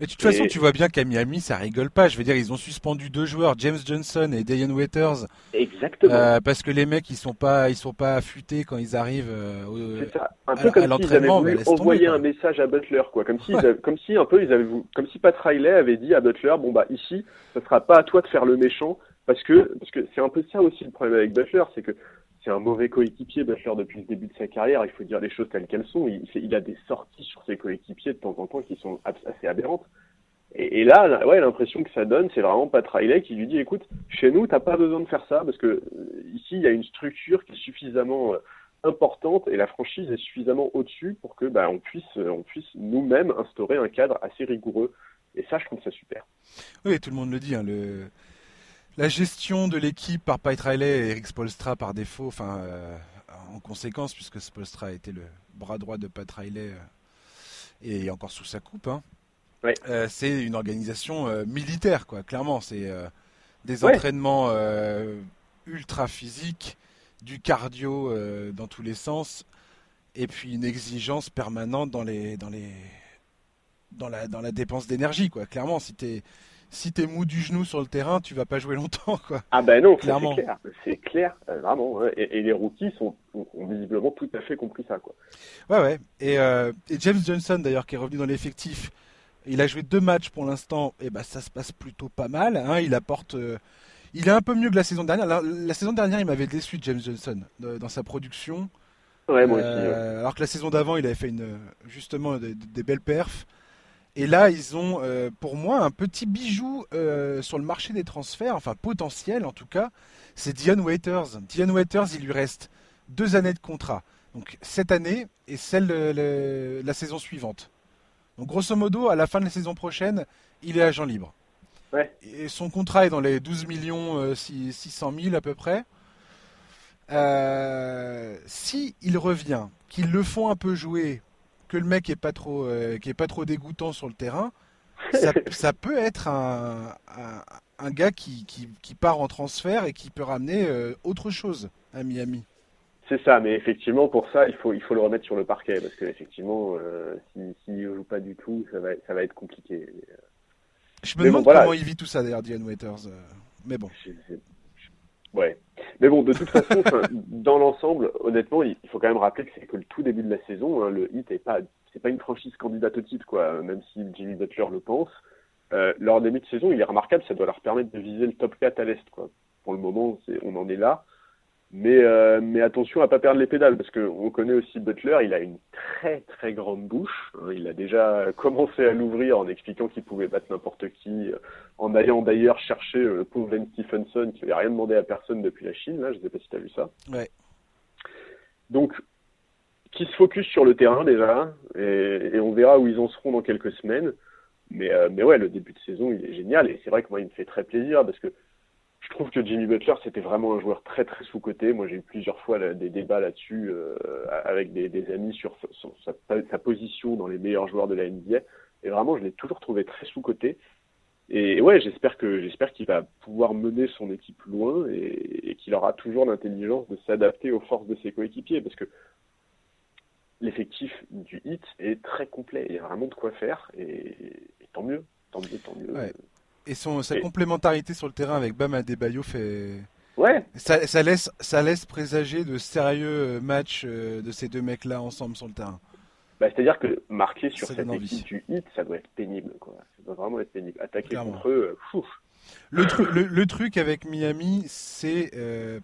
Mais de toute façon, tu vois bien qu'à Miami, ça rigole pas. Je veux dire, ils ont suspendu deux joueurs, James Johnson et Dayan Waiters. Exactement. Euh, parce que les mecs, ils sont pas, ils sont pas affûtés quand ils arrivent euh, ça. Un peu comme s'ils avaient voulu envoyer un message à Butler, quoi. Comme si, comme si un peu, ils avaient, comme si Pat Riley avait dit à Butler, bon bah ici, ce sera pas à toi de faire le méchant, parce que, parce que c'est un peu ça aussi le problème avec Butler, c'est que c'est un mauvais coéquipier, Butler, depuis le début de sa carrière. Il faut dire les choses telles qu'elles sont. Il, a des sorties sur ses coéquipiers de temps en temps qui sont assez aberrantes. Et, là, ouais, l'impression que ça donne, c'est vraiment Pat Riley qui lui dit, écoute, chez nous, t'as pas besoin de faire ça parce que euh, ici, il y a une structure qui est suffisamment euh, importante et la franchise est suffisamment au-dessus pour que bah, on puisse, euh, on puisse nous-mêmes instaurer un cadre assez rigoureux. Et ça, je trouve ça super. Oui, tout le monde le dit. Hein, la gestion de l'équipe par Pat Riley et Eric Spolstra par défaut, enfin, euh, en conséquence, puisque Spolstra a été le bras droit de Pat Riley euh, et encore sous sa coupe, hein, euh, c'est une organisation militaire, quoi. Clairement, c'est des entraînements ultra physiques, du cardio dans tous les sens, et puis une exigence permanente dans les, dans les, dans la, dans la dépense d'énergie, quoi. Clairement, si si t'es mou du genou sur le terrain, tu vas pas jouer longtemps, quoi. Ah ben non, clairement. C'est clair, c'est clair, euh, vraiment. Et, les rookies sont, ont visiblement tout à fait compris ça, quoi. Ouais, ouais. Et, euh, James Johnson, d'ailleurs, qui est revenu dans l'effectif, il a joué deux matchs pour l'instant, et bah ça se passe plutôt pas mal. Hein. Il apporte, euh, il est un peu mieux que la saison dernière. La, saison dernière, il m'avait déçu James Johnson dans sa production. Ouais, moi aussi. Alors que la saison d'avant, il avait fait une, justement des, des belles perfs. Et là, ils ont, euh, pour moi, un petit bijou euh, sur le marché des transferts, enfin potentiel en tout cas, c'est Dion Waiters. Dion Waiters, il lui reste deux années de contrat. Donc cette année et celle de la saison suivante. Donc grosso modo, à la fin de la saison prochaine, il est agent libre. Ouais. Et son contrat est dans les 12 millions 600 euh, 000 à peu près. si il revient, qu'ils le font un peu jouer que le mec est pas trop, euh, qui est pas trop dégoûtant sur le terrain, ça, peut être un, un, gars qui, qui, part en transfert et qui peut ramener euh, autre chose à Miami. C'est ça, mais effectivement pour ça il faut il faut le remettre sur le parquet parce qu'effectivement euh, s'il ne joue pas du tout ça va ça va être compliqué. Je me demande comment il vit tout ça d'ailleurs Diane Waiters, mais bon. Ouais. Mais bon, de toute façon, dans l'ensemble, honnêtement, il faut quand même rappeler que c'est que le tout début de la saison. Hein, le Heat est pas, c'est pas une franchise candidate au titre, quoi. Même si Jimmy Butler le pense. Euh, leur début de saison, il est remarquable. Ça doit leur permettre de viser le top 4 à l'est, quoi. pour le moment, on en est là. Mais, euh, mais attention à pas perdre les pédales parce qu'on connaît aussi Butler, il a une très très grande bouche. Il a déjà commencé à l'ouvrir en expliquant qu'il pouvait battre n'importe qui, euh, en allant d'ailleurs chercher euh, le pauvre Len Stephenson qui n'avait rien demandé à personne depuis la Chine. Là, je sais pas si tu as vu ça. Ouais. Donc, qui se focus sur le terrain déjà, et, et, on verra où ils en seront dans quelques semaines. Mais, mais ouais, le début de saison, il est génial et c'est vrai que moi, il me fait très plaisir parce que je trouve que Jimmy Butler, c'était vraiment un joueur très très sous-coté. Moi, j'ai eu plusieurs fois des débats là-dessus euh, avec des, amis sur, sa, position dans les meilleurs joueurs de la NBA. Et vraiment, je l'ai toujours trouvé très sous-coté. Et ouais, j'espère que j'espère qu'il va pouvoir mener son équipe loin et, qu'il aura toujours l'intelligence de s'adapter aux forces de ses coéquipiers, parce que l'effectif du hit est très complet. Il y a vraiment de quoi faire, et, tant mieux, tant mieux, tant mieux. Et son, sa complémentarité sur le terrain avec Bam Adebayo fait. Ouais. Ça, ça, laisse, ça laisse présager de sérieux euh, matchs euh, de ces deux mecs-là ensemble sur le terrain. Bah, C'est-à-dire que marquer sur cette équipe du hit, ça doit être pénible. Quoi. Ça doit vraiment être pénible. Attaquer contre eux, euh, Le, le, le, truc avec Miami, c'est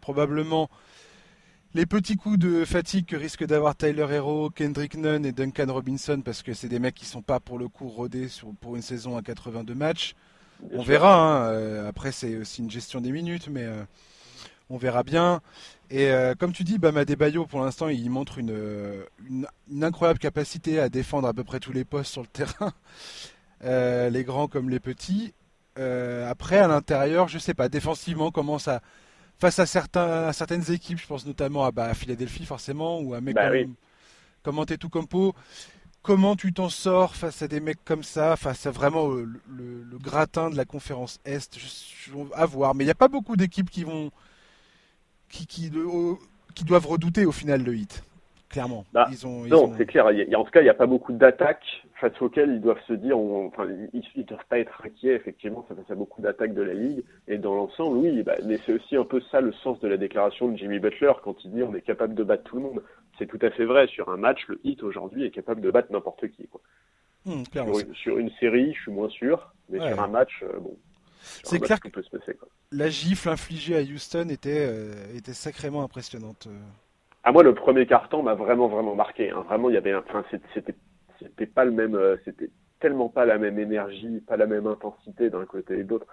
probablement les petits coups de fatigue que risquent d'avoir Tyler Hero, Kendrick Nunn et Duncan Robinson, parce que c'est des mecs qui sont pas pour le coup rodés sur, pour une saison à 82 matchs on verra. Hein. Euh, après, c'est aussi une gestion des minutes, mais euh, on verra bien. Et euh, comme tu dis, Bama Bayo, pour l'instant, il montre une, une, incroyable capacité à défendre à peu près tous les postes sur le terrain, les grands comme les petits. après, à l'intérieur, je sais pas, défensivement, comment ça. Face à, certains, certaines équipes, je pense notamment à, bah, Philadelphie forcément, ou à mec bah, comme, oui. tout Compo, Comment tu t'en sors face à des mecs comme ça, face à vraiment le, gratin de la conférence Est? Je, À voir, mais il n'y a pas beaucoup d'équipes qui vont qui, qui, qui, doivent redouter au final le hit. Clairement. Bah, non, c'est clair. en tout cas, il n'y a pas beaucoup d'attaques face auxquelles ils doivent se dire, enfin, ils ne doivent pas être inquiets, effectivement, ça face à beaucoup d'attaques de la Ligue. Et dans l'ensemble, oui, bah, mais c'est aussi un peu ça le sens de la déclaration de Jimmy Butler quand il dit on est capable de battre tout le monde c'est tout à fait vrai. Sur un match, le hit aujourd'hui est capable de battre n'importe qui. Quoi. Hmm, sur, une, série, je suis moins sûr, mais sur un match, euh, bon. C'est clair que peut se passer, quoi. la gifle infligée à Houston était, euh, était sacrément impressionnante. À euh. ah, moi, le premier carton m'a vraiment, vraiment marqué. Hein. Vraiment, il y avait, enfin, c'était, c'était pas le même, c'était tellement pas la même énergie, pas la même intensité d'un côté et de l'autre.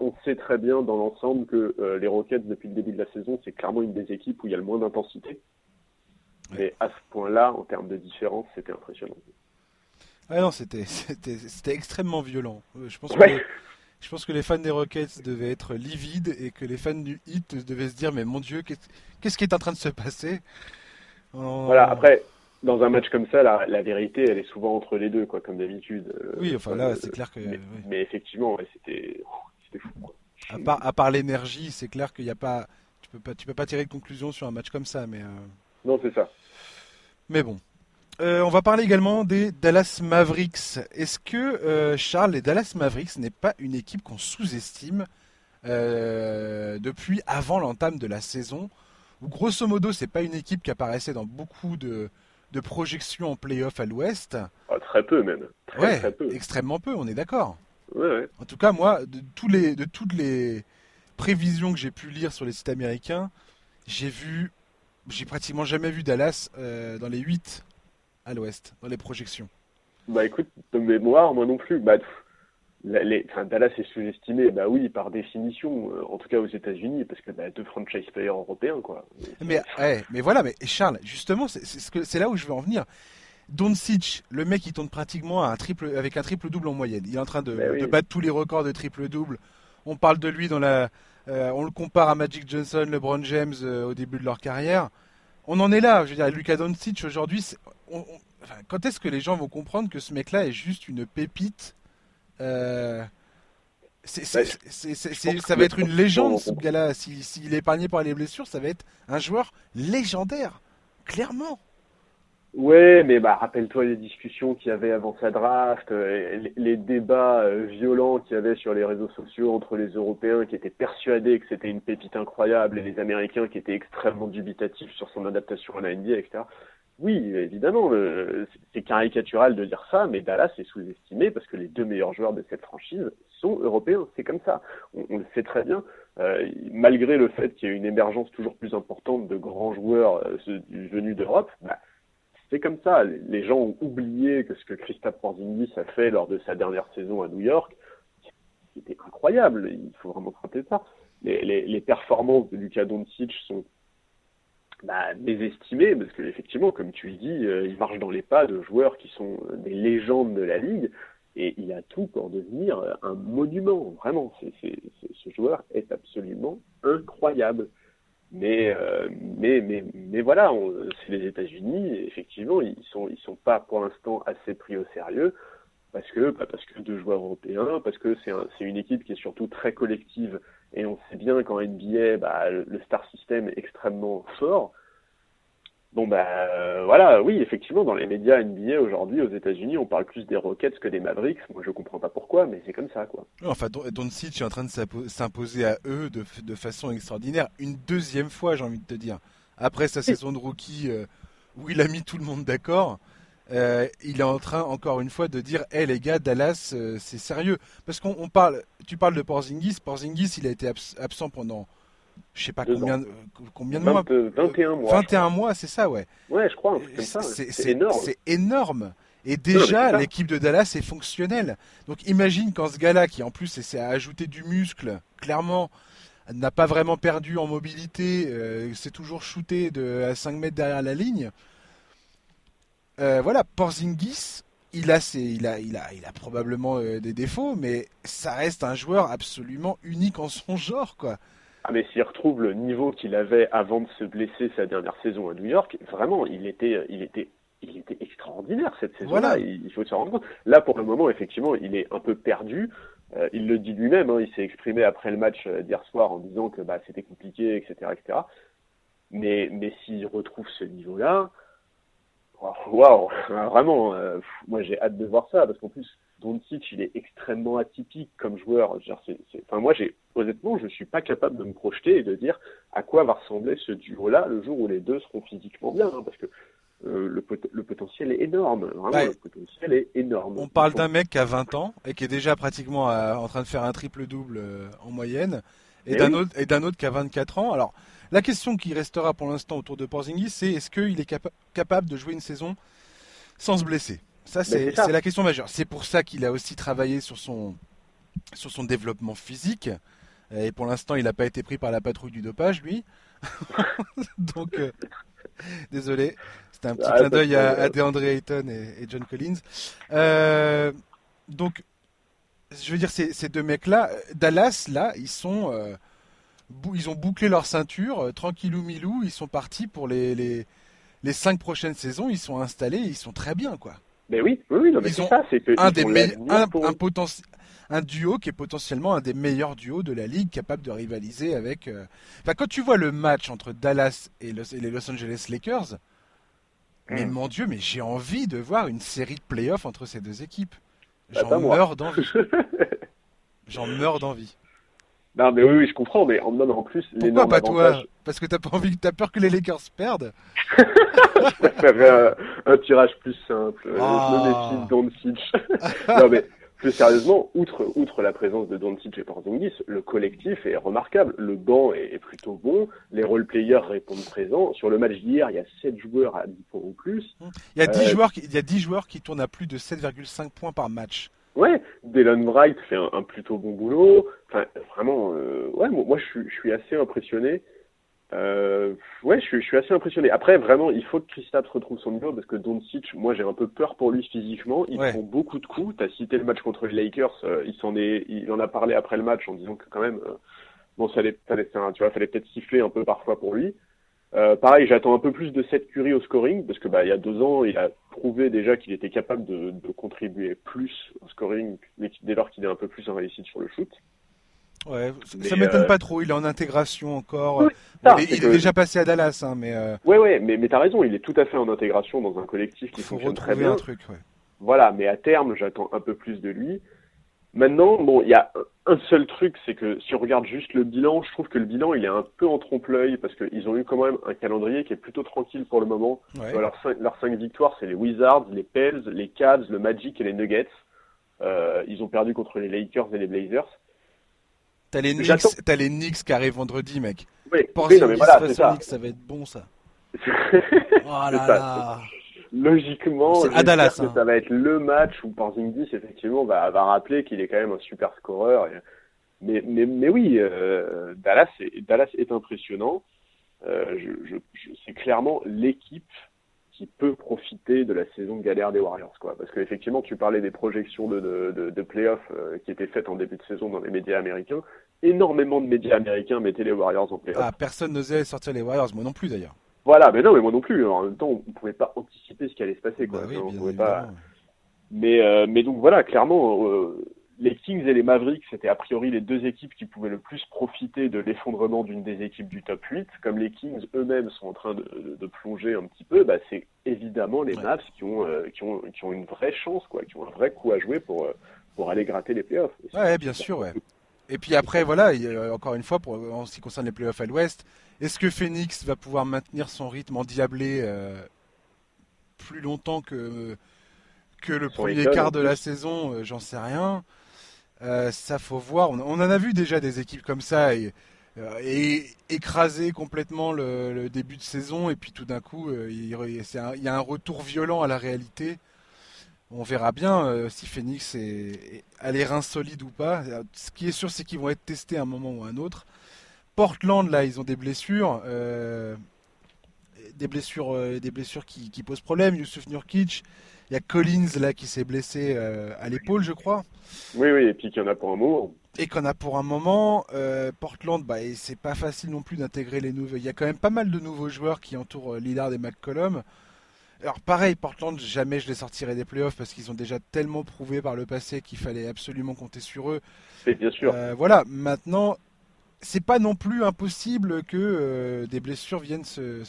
On sait très bien dans l'ensemble que les Rockets, depuis le début de la saison, c'est clairement une des équipes où il y a le moins d'intensité. Mais à ce point-là, en termes de différence, c'était impressionnant. Ah non, c'était, extrêmement violent. Euh, je pense, que, je pense que les fans des Rockets devaient être livides et que les fans du Heat devaient se dire Mais mon Dieu, qu'est-ce, qui est en train de se passer? Voilà, après, dans un match comme ça, la, la, vérité, elle est souvent entre les deux, quoi, comme d'habitude. Euh, oui, enfin là, c'est clair que. Mais, effectivement, c'était, c'était fou. À part, à part l'énergie, c'est clair qu'il n'y a pas. Tu peux pas, tu peux pas tirer de conclusion sur un match comme ça, mais. Euh, non, c'est ça. Mais bon. Euh, on va parler également des Dallas Mavericks. Est-ce que euh, Charles, les Dallas Mavericks n'est pas une équipe qu'on sous-estime euh, depuis avant l'entame de la saison? Ou grosso modo, c'est pas une équipe qui apparaissait dans beaucoup de, projections en playoff à l'Ouest? Ah, Très peu même. Très, peu. extrêmement peu, on est d'accord. En tout cas, moi, de, tous les, de toutes les prévisions que j'ai pu lire sur les sites américains, j'ai vu j'ai pratiquement jamais vu Dallas euh, dans les 8 à l'ouest, dans les projections. Bah écoute, de mémoire, moi non plus. Bah, les, Dallas est sous-estimé, bah oui, par définition, euh, en tout cas aux États-Unis, parce que bah, deux franchise players européens, quoi. Mais, mais voilà, mais Charles, justement, c'est là où je veux en venir. Doncic, le mec qui tourne pratiquement à un triple, avec un triple-double en moyenne. Il est en train de, de battre tous les records de triple-double. On parle de lui dans la, euh, on le compare à Magic Johnson, LeBron James euh, au début de leur carrière. On en est là. Je veux dire, Luka Doncic aujourd'hui. quand est-ce que les gens vont comprendre que ce mec-là est juste une pépite euh, ça va être une légende ce gars-là. S'il est épargné par les blessures, ça va être un joueur légendaire, clairement. Ouais, mais bah rappelle-toi les discussions qu'il y avait avant sa draft, euh, les, débats euh, violents qu'il y avait sur les réseaux sociaux entre les Européens qui étaient persuadés que c'était une pépite incroyable et les Américains qui étaient extrêmement dubitatifs sur son adaptation à la NBA, etc. Oui, évidemment, euh, c'est caricatural de dire ça, mais Dallas est sous-estimé parce que les deux meilleurs joueurs de cette franchise sont européens. C'est comme ça. On, le sait très bien. malgré le fait qu'il y ait une émergence toujours plus importante de grands joueurs venus d'Europe, bah, c'est comme ça. Les gens ont oublié que ce que Christophe Porzingis a fait lors de sa dernière saison à New York, c'était incroyable. Il faut vraiment se ça. Les, performances de Luka Doncic sont bah, parce qu'effectivement, comme tu le dis, euh, il marche dans les pas de joueurs qui sont des légendes de la ligue et il a tout pour devenir un monument. Vraiment, ce joueur est absolument incroyable. Mais, euh, mais, mais, mais voilà, c'est les États-Unis. Effectivement, ils sont, ils sont pas pour l'instant assez pris au sérieux parce que, bah, parce que deux joueurs européens, parce que c'est un, une équipe qui est surtout très collective. Et on sait bien qu'en NBA, bah, le, le star system est extrêmement fort. Bon bah euh, voilà, oui, effectivement, dans les médias NBA aujourd'hui aux États-Unis, on parle plus des Rockets que des Mavericks. Moi, je comprends pas pourquoi, mais c'est comme ça, quoi. Enfin, Doncic est en train de s'imposer à eux de, de, façon extraordinaire, une deuxième fois, j'ai envie de te dire. Après sa saison de rookie euh, où il a mis tout le monde d'accord, euh, il est en train encore une fois de dire, hé hey, les gars, Dallas, c'est sérieux, parce qu'on parle, tu parles de Porzingis, Porzingis, il a été absent pendant je sais pas combien, combien de mois 21 mois. 21 mois, c'est ça, ouais. Ouais, je crois. C'est énorme. C'est énorme. Et déjà, l'équipe de Dallas est fonctionnelle. Donc imagine quand ce gars-là, qui en plus essaie à ajouter du muscle, clairement, n'a pas vraiment perdu en mobilité, euh, c'est toujours shooté de, à 5 mètres derrière la ligne. Euh, voilà, Porzingis, il a, ses, il, a, il, a, il a probablement euh, des défauts, mais ça reste un joueur absolument unique en son genre, quoi. Ah mais s'il retrouve le niveau qu'il avait avant de se blesser sa dernière saison à New York, vraiment, il était, il était, il était extraordinaire cette saison-là. Il, faut se rendre compte. Là, pour le moment, effectivement, il est un peu perdu. Euh, il le dit lui-même. Hein, il s'est exprimé après le match euh, d'hier soir en disant que bah, c'était compliqué, etc., etc. Mais, mais s'il retrouve ce niveau-là, waouh, vraiment, euh, moi j'ai hâte de voir ça parce qu'en plus Doncic, il est extrêmement atypique comme joueur. Enfin, moi, j'ai honnêtement, je suis pas capable de me projeter et de dire à quoi va ressembler ce duo-là le jour où les deux seront physiquement bien, hein, parce que euh, le, le, potentiel est énorme. Vraiment, le potentiel est énorme. On parle d'un mec qui a 20 ans et qui est déjà pratiquement euh, en train de faire un triple-double euh, en moyenne, et, eh d'un autre, et d'un autre qui a 24 ans. Alors, la question qui restera pour l'instant autour de Porzingis, c'est est-ce qu'il est capable de jouer une saison sans se blesser? Ça, c'est la question majeure. C'est pour ça qu'il a aussi travaillé sur son, sur son développement physique. Et pour l'instant, il n'a pas été pris par la patrouille du dopage, lui. Donc, euh, désolé. C'était un petit ah, clin d'œil à, DeAndre Ayton et, John Collins. Euh, donc, je veux dire, ces, ces deux mecs-là, Dallas, là, ils sont. Euh, ils ont bouclé leur ceinture, tranquillou milou, ils sont partis pour les, les, les cinq prochaines saisons, ils sont installés, ils sont très bien, quoi. Mais oui, oui, non, mais c'est ça, c'est que un des un, un, un duo qui est potentiellement un des meilleurs duos de la ligue, capable de rivaliser avec. Euh, enfin, quand tu vois le match entre Dallas et, les Los Angeles Lakers, mais hmm. mon Dieu, mais j'ai envie de voir une série de playoffs entre ces deux équipes. Bah, J'en meurs d'envie. J'en meurs d'envie. Non, mais oui, oui, je comprends, mais en, non, en plus, Pourquoi pas toi Parce que t'as pas envie, t'as peur que les Lakers perdent Je préférerais un, tirage plus simple. Je me méfie Doncic. non, mais plus sérieusement, outre, outre la présence de Doncic et Porzingis, le collectif est remarquable. Le banc est, plutôt bon. Les role-players répondent présents. Sur le match d'hier, il y a 7 joueurs à 10 points ou plus. Il y a 10 euh, joueurs, il y a 10 joueurs qui tournent à plus de 7,5 points par match. Ouais, Dylan Wright fait un, plutôt bon boulot. Enfin, vraiment, euh, ouais, moi, je, suis, je suis assez impressionné. Euh, ouais, je suis, je suis assez impressionné. Après, vraiment, il faut que Kristaps retrouve son niveau parce que Doncic, moi, j'ai un peu peur pour lui physiquement. Il prend beaucoup de coups. T'as cité le match contre les Lakers. Euh, il s'en est, il en a parlé après le match en disant que quand même, euh, bon, ça allait, fallait, tu vois, fallait peut-être siffler un peu parfois pour lui. Euh, pareil, j'attends un peu plus de cette Curry au scoring parce que bah il y a deux ans, il a prouvé déjà qu'il était capable de, de, contribuer plus au scoring dès lors qu'il est un peu plus en réussite sur le shoot. Ouais, ça m'étonne euh, pas trop. Il est en intégration encore. il, est, déjà passé à Dallas, hein, mais. Euh... Ouais, ouais, mais, mais t'as raison. Il est tout à fait en intégration dans un collectif qui fonctionne très bien. Un truc, ouais. Voilà, mais à terme, j'attends un peu plus de lui. Maintenant, bon, il y a un seul truc, c'est que si on regarde juste le bilan, je trouve que le bilan, il est un peu en trompe-l'œil parce qu'ils ont eu quand même un calendrier qui est plutôt tranquille pour le moment. Ouais. Leurs cinq, cinq victoires, c'est les Wizards, les Pels, les Cavs, le Magic et les Nuggets. Euh, ils ont perdu contre les Lakers et les Blazers. T'as les, Knicks, as les Knicks qui arrivent vendredi, mec. Oui, oui non, mais voilà, ça. ça va être bon, ça. oh là là. Logiquement, à Dallas, hein. ça va être le match où Porzingis, effectivement, va, va rappeler qu'il est quand même un super scoreur. Mais, mais, mais oui, euh, Dallas, est, Dallas est impressionnant. Euh, je, je, je c'est clairement l'équipe qui peut profiter de la saison de galère des Warriors, quoi. Parce qu'effectivement, tu parlais des projections de, de, de, playoffs euh, qui étaient faites en début de saison dans les médias américains. Énormément de médias américains mettaient les Warriors en playoffs. Ah, personne n'osait sortir les Warriors, moi non plus d'ailleurs. Voilà, mais non, mais moi non plus. En même temps, on pouvait pas anticiper ce qui allait se passer, quoi. Bah oui, on pouvait pas. Mais, euh, mais donc voilà, clairement, euh, les Kings et les Mavericks, c'était a priori les deux équipes qui pouvaient le plus profiter de l'effondrement d'une des équipes du top 8. Comme les Kings eux-mêmes sont en train de, de, plonger un petit peu, bah, c'est évidemment les Mavs qui ont, euh, qui, ont, qui ont une vraie chance, quoi, qui ont un vrai coup à jouer pour, pour aller gratter les playoffs. Ouais, bien sûr, ouais. Et puis après, voilà, encore une fois, pour, en ce qui concerne les playoffs à l'ouest, est-ce que Phoenix va pouvoir maintenir son rythme endiablé euh, plus longtemps que, que le premier quart de la saison J'en sais rien. Euh, ça faut voir. On, en a vu déjà des équipes comme ça et, euh, écraser complètement le, début de saison et puis tout d'un coup euh, il, y a un retour violent à la réalité. On verra bien si Phoenix est, a les reins solides ou pas. Ce qui est sûr, c'est qu'ils vont être testés à un moment ou à un autre. Portland, là, ils ont des blessures. des blessures, des blessures qui, qui posent problème. Yusuf Nurkic, il y a Collins là qui s'est blessé euh, à l'épaule, je crois. Oui, oui, et puis qu'il y en a pour un moment. Et qu'on a pour un moment. Euh, Portland, bah, c'est pas facile non plus d'intégrer les nouveaux. Il y a quand même pas mal de nouveaux joueurs qui entourent euh, Lillard et McCollum. Alors pareil, Portland, jamais je les sortirai des playoffs parce qu'ils ont déjà tellement prouvé par le passé qu'il fallait absolument compter sur eux. Et bien sûr. voilà, maintenant, c'est pas non plus impossible que des blessures viennent se,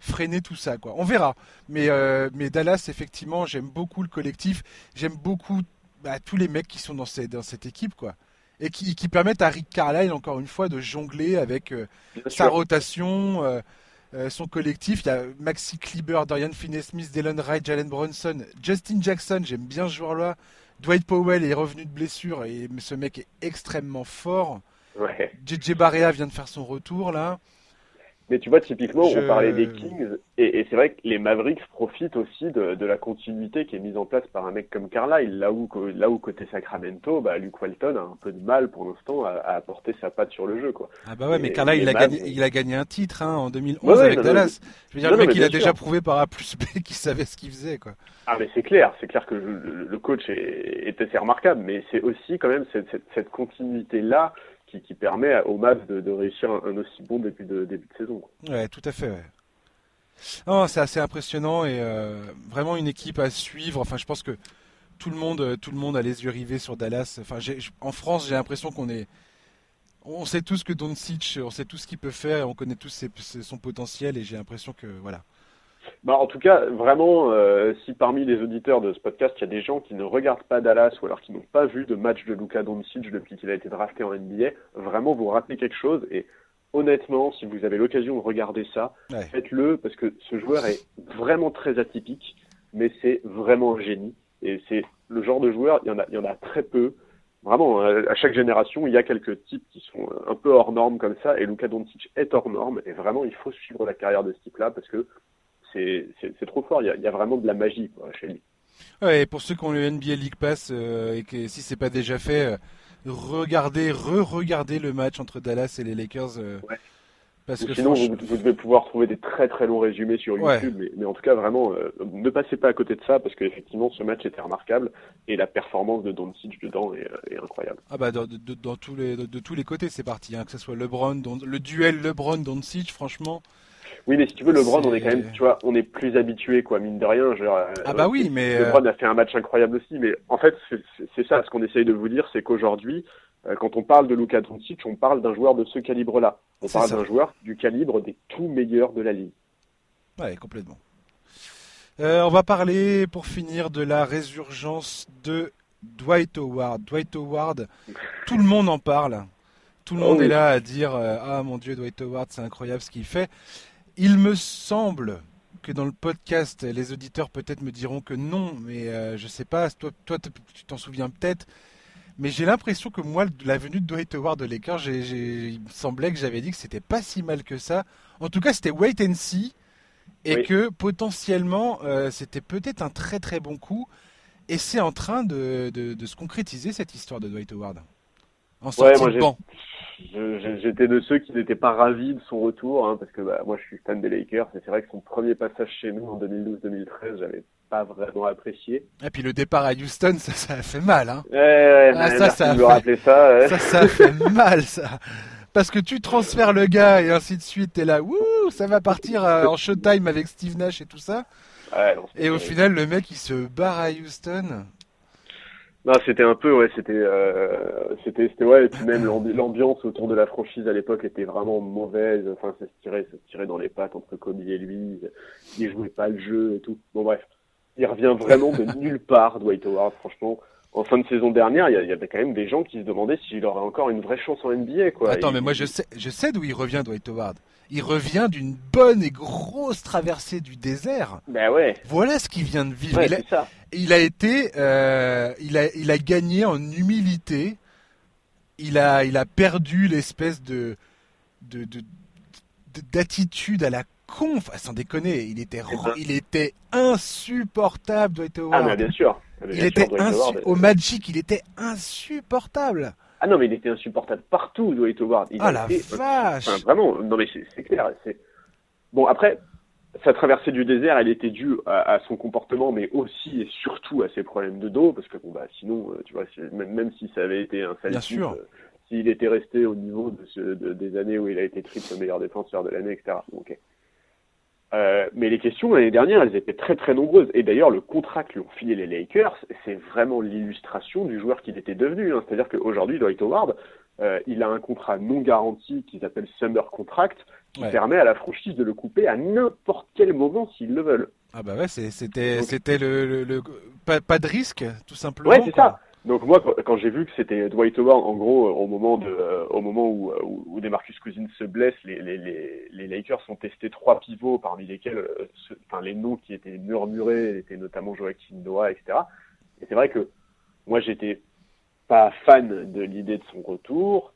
freiner tout ça. Quoi. On verra. Mais, euh, mais Dallas, effectivement, j'aime beaucoup le collectif. J'aime beaucoup bah, tous les mecs qui sont dans, ces, dans cette équipe. quoi et qui, qui, permettent à Rick Carlisle, encore une fois, de jongler avec euh, sa rotation, euh, son collectif. Il y a Maxi Kleber, Dorian Finney-Smith, Dylan Wright, Jalen Brunson, Justin Jackson, j'aime bien ce joueur-là. Dwight Powell est revenu de blessure et ce mec est extrêmement fort. Ouais. JJ Barea vient de faire son retour là. Mais tu vois, typiquement, on parlait des Kings, et, et c'est vrai que les Mavericks profitent aussi de, de, la continuité qui est mise en place par un mec comme Carlisle, là où, là où côté Sacramento, bah, Luke Walton a un peu de mal pour l'instant à, à, apporter sa patte sur le jeu. Quoi. Ah bah ouais, mais Carlisle, il, a gagné, il a gagné un titre hein, en 2011 avec Dallas. Je veux dire, le mec, il a déjà prouvé par A plus B qu'il savait ce qu'il faisait. Quoi. Ah mais c'est clair, c'est clair que le coach est, est assez remarquable, mais c'est aussi quand même cette, cette, cette continuité-là qui, permet aux Mavs de, réussir un, aussi bon début de, début de saison. Ouais, tout à fait. Ouais. c'est assez impressionnant et euh, vraiment une équipe à suivre. Enfin, je pense que tout le monde, tout le monde a les yeux rivés sur Dallas. Enfin, en France, j'ai l'impression qu'on est, on sait tous que Doncic, on sait tout ce qu'il peut faire, on connaît tous son potentiel et j'ai l'impression que voilà, bah, en tout cas, vraiment, euh, si parmi les auditeurs de ce podcast, il y a des gens qui ne regardent pas Dallas ou alors qui n'ont pas vu de match de Luka Doncic depuis qu'il a été drafté en NBA, vraiment vous rappelez quelque chose et honnêtement, si vous avez l'occasion de regarder ça, faites-le parce que ce joueur est vraiment très atypique, mais c'est vraiment un génie et c'est le genre de joueur, il y en a, il y en a très peu. Vraiment, hein, à chaque génération, il y a quelques types qui sont un peu hors normes comme ça, et Luka Doncic est hors norme, et vraiment, il faut suivre la carrière de ce type-là, parce que c'est trop fort. Il y, a, vraiment de la magie quoi, chez lui. Ouais, et pour ceux qui ont le NBA League Pass euh, et que si c'est pas déjà fait, euh, regardez, re-regardez le match entre Dallas et les Lakers. Euh, parce que sinon, vous, devez pouvoir trouver des très très longs résumés sur YouTube, mais, en tout cas, vraiment, ne passez pas à côté de ça, parce qu'effectivement, ce match était remarquable, et la performance de Doncic dedans est, incroyable. Ah bah, de, dans tous les, de, tous les côtés, c'est parti, hein, que ce soit LeBron, le duel LeBron-Doncic, franchement, oui, mais si tu veux, LeBron, on est quand même, tu vois, on est plus habitué, quoi, mine de rien. Genre, ah bah oui, mais LeBron a fait un match incroyable aussi, mais en fait, c'est ça, ce qu'on essaye de vous dire, c'est qu'aujourd'hui, euh, quand on parle de Luka Doncic, on parle d'un joueur de ce calibre-là. On parle d'un joueur du calibre des tout meilleurs de la ligue. Ouais, complètement. Euh, on va parler, pour finir, de la résurgence de Dwight Howard. Dwight Howard, tout le monde en parle. Tout le monde oh est là à dire euh, Ah mon Dieu, Dwight Howard, c'est incroyable ce qu'il fait. Il me semble que dans le podcast, les auditeurs peut-être me diront que non, mais je euh, je sais pas, toi, toi tu t'en souviens peut-être. Mais j'ai l'impression que moi, la venue de Dwight Howard de Lakers, il me semblait que j'avais dit que c'était pas si mal que ça. En tout cas, c'était wait and see. Et que potentiellement, euh, c'était peut-être un très très bon coup. Et c'est en train de, de, se concrétiser cette histoire de Dwight Howard. En sortie ouais, J'étais de ceux qui n'étaient pas ravis de son retour, hein, parce que bah, moi je suis fan des Lakers, et c'est vrai que son premier passage chez nous en 2012-2013, j'avais pas vraiment apprécié. Et puis le départ à Houston, ça, ça a fait mal. Hein. Ouais, ah, ça, ça, a fait... ça, ça, ça a fait mal, ça. Parce que tu transfères le gars et ainsi de suite, t'es là, wouh, ça va partir euh, en showtime avec Steve Nash et tout ça. Ouais, et au final, le mec, il se barre à Houston. C'était un peu, ouais, c'était, euh, c'était, c'était, ouais, et puis même l'ambiance autour de la franchise à l'époque était vraiment mauvaise. Enfin, ça se tirait, ça se tirait dans les pattes entre Kobe et lui. Il jouait pas le jeu et tout. Bon, bref. Il revient vraiment de nulle part, Dwight Howard, franchement. En fin de saison dernière, il y, avait quand même des gens qui se demandaient s'il aurait encore une vraie chance en NBA, quoi. Attends, mais moi, je sais, je sais d'où il revient, Dwight Howard il revient d'une bonne et grosse traversée du désert. Ben ouais. Voilà ce qu'il vient de vivre. il, a, ça. Il, a, été, euh, il, a, il a gagné en humilité. Il a, il a perdu l'espèce de, de, d'attitude à la conf. sans déconner, il était, il était insupportable, Dwight Howard. Ah, mais bien sûr. il était au Magic, il était insupportable. Ah non, mais il était insupportable partout, Dwight Howard. Il ah la vache enfin, Vraiment, non mais c'est clair. Bon, après, sa traversée du désert, elle était due à, son comportement, mais aussi et surtout à ses problèmes de dos, parce que bon, bah, sinon, euh, tu vois, même, même si ça avait été un sale sûr. Euh, s'il était resté au niveau de, ce, des années où il a été triple meilleur défenseur de l'année, etc. ok. Euh, mais les questions l'année dernière, elles étaient très très nombreuses. Et d'ailleurs, le contrat que lui ont filé les Lakers, c'est vraiment l'illustration du joueur qu'il était devenu. Hein. C'est-à-dire qu'aujourd'hui, Dwight Howard, euh, il a un contrat non garanti qu'ils appellent Summer Contract, qui permet à la franchise de le couper à n'importe quel moment s'ils le veulent. Ah bah ouais, c'était c'était le, le, pas, pas, de risque, tout simplement. Ouais, c'est ça. Donc moi, quand j'ai vu que c'était Dwight Howard, en gros, au moment de, euh, au moment où, où, où Demarcus Cousins se blesse, les, les, les, les, Lakers ont testé trois pivots, parmi lesquels, euh, enfin les noms qui étaient murmurés étaient notamment Joaquin Noah, etc. Et c'est vrai que moi, j'étais pas fan de l'idée de son retour.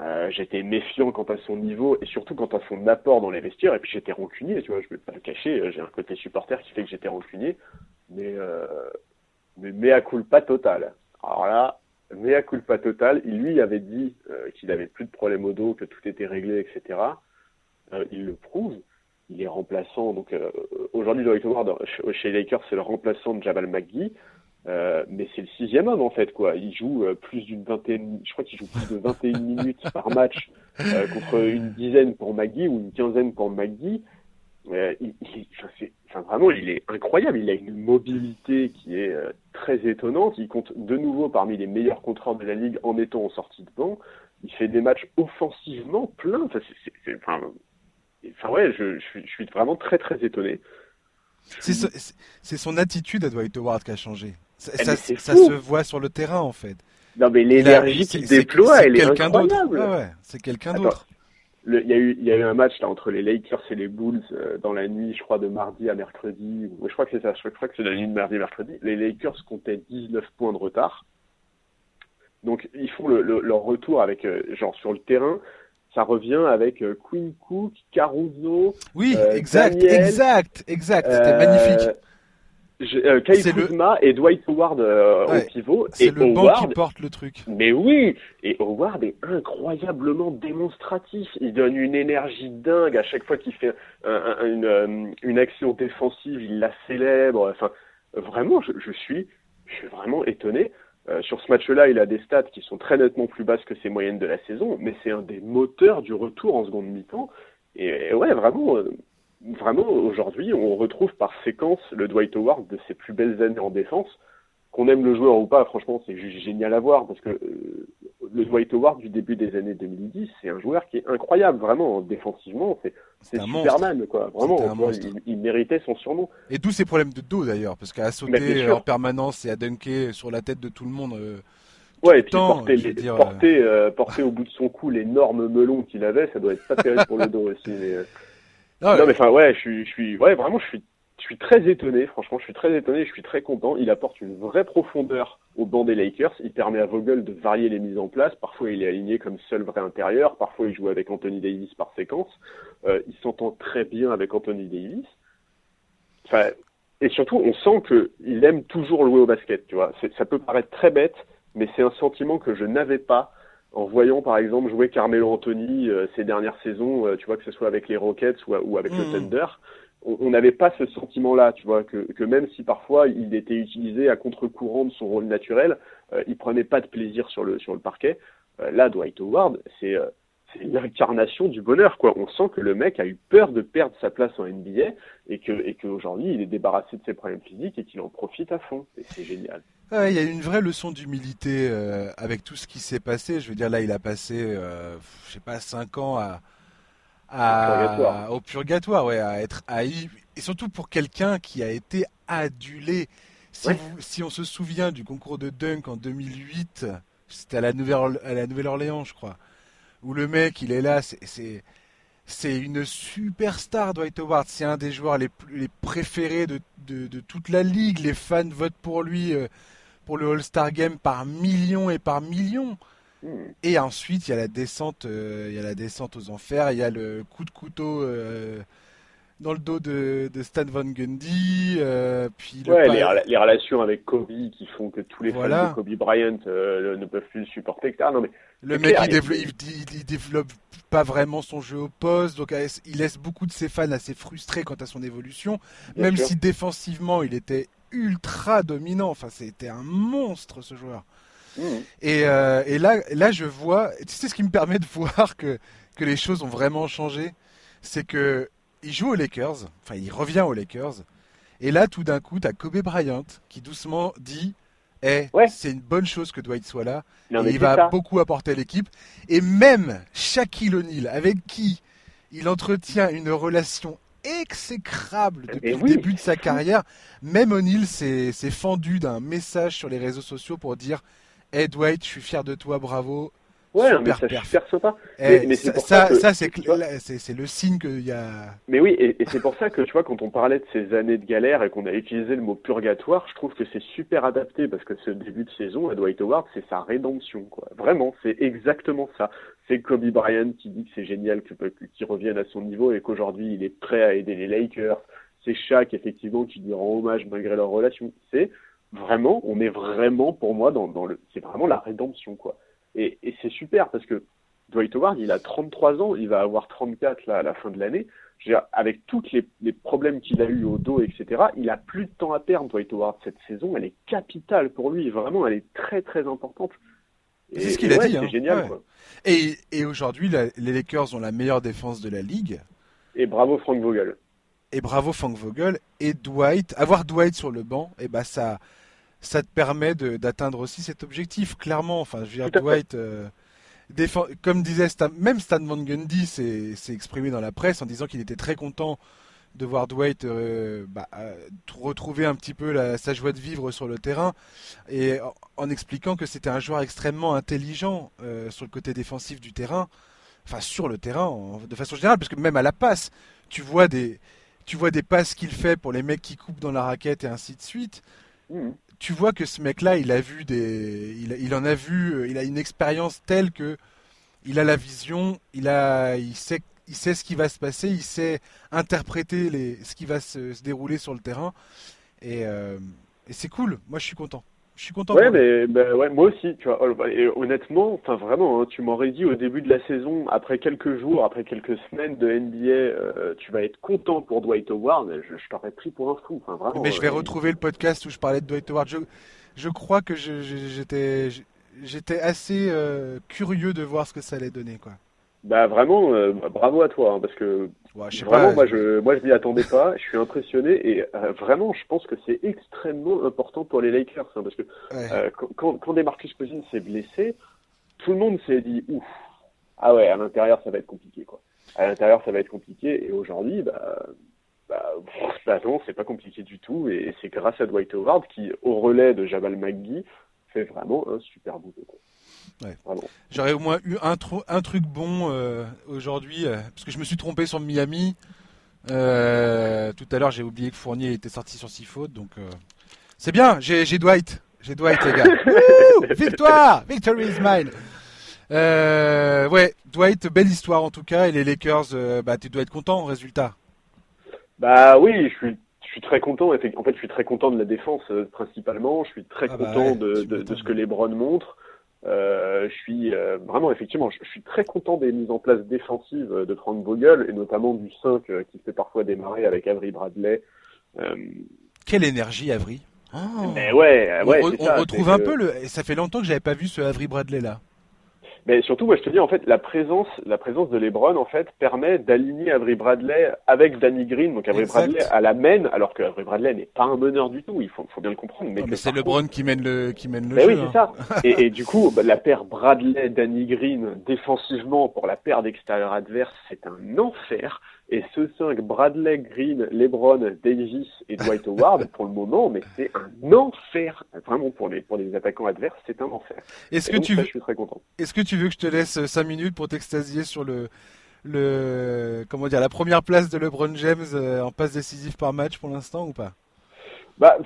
Euh, j'étais méfiant quant à son niveau et surtout quant à son apport dans les vestiaires. Et puis j'étais rancunier, tu vois, je vais pas le cacher. J'ai un côté supporter qui fait que j'étais rancunier, mais euh, mais mea culpa total. Alors là, mea culpa total. Il lui avait dit euh, qu'il avait plus de problème au dos, que tout était réglé, etc. Euh, il le prouve. Il est remplaçant. Donc euh, aujourd'hui, Dwight Howard chez Lakers, c'est le remplaçant de Jabal McGee. Euh, mais c'est le sixième homme en fait quoi. Il joue plus d'une vingtaine, je crois qu'il joue plus de 21 minutes par match contre une dizaine pour Maggie ou une quinzaine pour Maggie. il, il, vraiment, il est incroyable. Il a une mobilité qui est euh, très étonnante. Il compte de nouveau parmi les meilleurs contreurs de la ligue en étant en sortie de banc. Il fait des matchs offensivement pleins. Enfin, enfin, ouais, je, suis, vraiment très très étonné. C'est son attitude à Dwight Howard qui a changé. Ça, se voit sur le terrain en fait. Non mais l'énergie qu'il déploie, elle est incroyable. ouais, c'est quelqu'un d'autre il y, a eu, il y a eu un match là entre les Lakers et les Bulls euh, dans la nuit, je crois, de mardi à mercredi. je crois que c'est ça, je crois que c'est la nuit de mardi à mercredi. Les Lakers comptaient 19 points de retard. Donc ils font le, leur retour avec, euh, genre sur le terrain, ça revient avec euh, Queen Cook, Caruso. Oui, exact, exact, exact. C'était magnifique. Euh, Kyle Kuzma et Dwight Howard euh, au pivot. C'est le Howard, banc qui porte le truc. Mais oui, et Howard est incroyablement démonstratif. Il donne une énergie dingue à chaque fois qu'il fait une, euh, une, action défensive, il la célèbre. Enfin, vraiment, je, je suis, je suis vraiment étonné. Euh, sur ce match-là, il a des stats qui sont très nettement plus basses que ses moyennes de la saison, mais c'est un des moteurs du retour en seconde mi-temps. Et, et ouais, vraiment, vraiment, aujourd'hui, on retrouve par séquence le Dwight Howard de ses plus belles années en défense. Qu'on aime le joueur ou pas, franchement, c'est juste génial à voir parce que euh, le Dwight Howard du début des années 2010, c'est un joueur qui est incroyable, vraiment, défensivement. C'est, Superman, quoi. Vraiment, il, méritait son surnom. Et d'où ses problèmes de dos, d'ailleurs, parce qu'à sauter en permanence et à dunker sur la tête de tout le monde. Euh, ouais, et puis porter, euh, porter, au bout de son cou l'énorme melon qu'il avait, ça doit être pas terrible pour le dos aussi. Mais, non, mais enfin, ouais, je suis, je suis, ouais, vraiment, je suis je suis très étonné, franchement, je suis très étonné, je suis très content. Il apporte une vraie profondeur au banc des Lakers. Il permet à Vogel de varier les mises en place. Parfois, il est aligné comme seul vrai intérieur. Parfois, il joue avec Anthony Davis par séquence. Euh, il s'entend très bien avec Anthony Davis. Enfin, et surtout, on sent qu'il aime toujours jouer au basket. Tu vois, ça peut paraître très bête, mais c'est un sentiment que je n'avais pas en voyant par exemple jouer Carmelo Anthony euh, ces dernières saisons, euh, tu vois que ce soit avec les Rockets ou, avec le mmh. Thunder, on n'avait pas ce sentiment-là, tu vois, que, que, même si parfois il était utilisé à contre-courant de son rôle naturel, euh, il prenait pas de plaisir sur le sur le parquet. Euh, là, Dwight Howard, c'est euh, c'est l'incarnation du bonheur, quoi. On sent que le mec a eu peur de perdre sa place en NBA et que et qu'aujourd'hui il est débarrassé de ses problèmes physiques et qu'il en profite à fond. Et c'est génial. il y a une vraie leçon d'humilité euh, avec tout ce qui s'est passé. Je veux dire, là, il a passé, euh, je sais pas, cinq ans à au purgatoire, ouais, à être haï, et surtout pour quelqu'un qui a été adulé. Si, si on se souvient du concours de dunk en 2008, c'était à la Nouvelle-Orléans, je crois, où le mec, il est là, c'est c'est une superstar, Dwight Howard. C'est un des joueurs les, plus, les préférés de, de, toute la ligue. Les fans votent pour lui euh, pour le All-Star Game par millions et par millions. Et ensuite, il y a la descente, euh, il y a la descente aux enfers, il y a le coup de couteau euh, dans le dos de, Stan Van Gundy, euh, puis ouais, les, relations avec Kobe qui font que tous les fans de Kobe Bryant ne peuvent plus le supporter, Non, mais le mec, il, développe, pas vraiment son jeu au poste, donc il laisse beaucoup de ses fans assez frustrés quant à son évolution, même si défensivement il était ultra dominant. Enfin, c'était un monstre ce joueur. Mmh. Et, euh, et, là, là, je vois, tu sais ce qui me permet de voir que, que les choses ont vraiment changé, c'est que il joue aux Lakers, enfin il revient aux Lakers, et là tout d'un coup, tu as Kobe Bryant qui doucement dit eh, c'est une bonne chose que Dwight soit là, il va beaucoup apporter à l'équipe, et même Shaquille O'Neal, avec qui il entretient une relation exécrable depuis le début de sa carrière, même O'Neal s'est fendu d'un message sur les réseaux sociaux pour dire Hey Dwight, je suis fier de toi, bravo. Ouais, mais ça perce pas. Eh, mais, ça, ça, c'est le signe qu'il y a. Mais oui, et, c'est pour ça que tu vois, quand on parlait de ces années de galère et qu'on a utilisé le mot purgatoire, je trouve que c'est super adapté parce que ce début de saison à Dwight Howard, c'est sa rédemption, quoi. Vraiment, c'est exactement ça. C'est Kobe Bryant qui dit que c'est génial qu'il revienne à son niveau et qu'aujourd'hui il est prêt à aider les Lakers. C'est Shaq, effectivement, qui lui rend hommage malgré leur relation. C'est vraiment, on est vraiment pour moi dans, dans le, c'est vraiment la rédemption quoi. Et, et c'est super parce que Dwight Howard, il a 33 ans, il va avoir 34 là à la fin de l'année. Avec tous les, les, problèmes qu'il a eu au dos, etc., il a plus de temps à perdre. Dwight Howard cette saison, elle est capitale pour lui. Vraiment, elle est très très importante. C'est ce qu'il a dit. C'est hein. génial. Quoi. Et, et aujourd'hui, les Lakers ont la meilleure défense de la ligue. Et bravo Frank Vogel. Et bravo Frank Vogel. Et Dwight, avoir Dwight sur le banc, et eh ben ça, ça te permet d'atteindre aussi cet objectif, clairement. Enfin, je veux dire, Dwight, euh, comme disait même Stan Van Gundy s'est exprimé dans la presse en disant qu'il était très content de voir Dwight euh, bah, euh, retrouver un petit peu sa joie de vivre sur le terrain et en, expliquant que c'était un joueur extrêmement intelligent sur le côté défensif du terrain, enfin sur le terrain de façon générale, parce que même à la passe, tu vois des, tu vois des passes qu'il fait pour les mecs qui coupent dans la raquette et ainsi de suite. Mmh tu vois que ce mec-là, il a vu des, il, en a vu, euh, il a une expérience telle que il a la vision, il a, il sait, il sait ce qui va se passer, il sait interpréter les, ce qui va se, dérouler sur le terrain, euh, et c'est cool. Moi, je suis content. Je suis content. Ouais, mais bah, ouais, moi aussi, tu vois. Oh, et honnêtement, enfin vraiment, hein, tu m'aurais dit au début de la saison, après quelques jours, après quelques semaines de NBA, euh, tu vas être content pour Dwight Howard. Je, je t'aurais pris pour un fou. Enfin, vraiment, mais je vais euh, retrouver le podcast où je parlais de Dwight Howard. Je, je crois que j'étais j'étais assez euh, curieux de voir ce que ça allait donner, quoi. Bah vraiment, bah, bravo à toi, hein, parce que vraiment, moi je, moi je m'y attendais pas. Je suis impressionné et euh, vraiment, je pense que c'est extrêmement important pour les Lakers, hein, parce que euh, quand, quand Demarcus Cousins s'est blessé, tout le monde s'est dit ouf, ah ouais, à l'intérieur ça va être compliqué quoi. À l'intérieur ça va être compliqué et aujourd'hui, bah, bah, bah non, c'est pas compliqué du tout et c'est grâce à Dwight Howard qui, au relais de Jabal McGee, fait vraiment un super boulot. Quoi. J'aurais au moins eu un, un truc bon euh, aujourd'hui, euh, parce que je me suis trompé sur Miami. Euh, tout à l'heure, j'ai oublié que Fournier était sorti sur 6 fautes, donc c'est bien. J'ai Dwight, j'ai Dwight les gars. victoire, victory is mine. Ouais, Dwight, belle histoire en tout cas. Et les Lakers, bah tu dois être content au résultat. Bah oui, je suis, je suis très content. En fait, je suis très content de la défense euh, principalement. Je suis très ah bah content de, de, de, ce que LeBron montre. Euh, je suis euh, vraiment, effectivement, je, suis très content des mises en place défensives de Frank Vogel et notamment du 5 qui fait parfois démarrer avec Avery Bradley. Quelle énergie, Avery oh. Mais ouais, ouais, on, on retrouve un peu le. Ça fait longtemps que j'avais pas vu ce Avery Bradley là. Mais surtout, moi, je te dis, en fait, la présence, la présence de LeBron, en fait, permet d'aligner Avery Bradley avec Danny Green. Donc, Avery Bradley à la mène, alors que Avery Bradley n'est pas un meneur du tout. Il faut, faut bien le comprendre. Mais, mais c'est LeBron qui mène le, qui mène le mais jeu. Oui, c'est hein. ça. et, et, du coup, bah, la paire Bradley-Danny Green, défensivement, pour la paire d'extérieur adverse, c'est un enfer. Et ce 5, Bradley, Green, LeBron, Davis et Dwight Howard, pour le moment, mais c'est un enfer. Vraiment, pour les, pour les attaquants adverses, c'est un enfer. Est-ce que, tu veux... je suis très content. Est-ce que tu veux que je te laisse 5 minutes pour t'extasier sur le, le, comment dire, la première place de LeBron James euh, en passe décisive par match pour l'instant ou pas? Bah,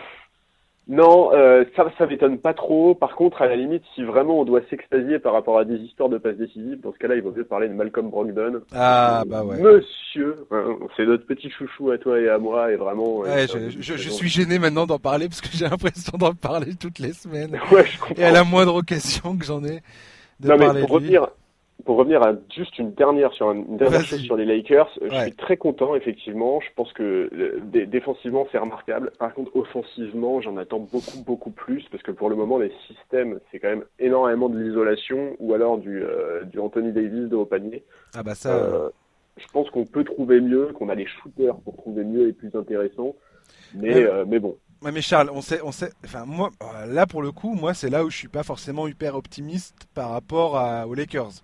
non, euh, ça, ça m'étonne pas trop. Par contre, à la limite, si vraiment on doit s'extasier par rapport à des histoires de passes décisives, dans ce cas-là, il vaut mieux parler de Malcolm Brogdon. Ah, bah ouais. Monsieur, hein, c'est notre petit chouchou à toi et à moi, et vraiment. Ouais, je, je, je, suis gêné maintenant d'en parler parce que j'ai l'impression d'en parler toutes les semaines. Ouais, je comprends. Et à la moindre occasion que j'en ai de non, parler mais pour revenir, pour revenir à juste une dernière sur une dernière chose sur les Lakers, je suis très content effectivement. Je pense que euh, défensivement c'est remarquable. Par contre offensivement, j'en attends beaucoup beaucoup plus parce que pour le moment les systèmes c'est quand même énormément de l'isolation ou alors du euh, du Anthony Davis de haut panier. Ah bah ça. Euh, je pense qu'on peut trouver mieux, qu'on a les shooters pour trouver mieux et plus intéressant. Mais mais bon. Ouais, mais Charles, on sait, on sait, enfin moi, là pour le coup, moi c'est là où je suis pas forcément hyper optimiste par rapport à, aux Lakers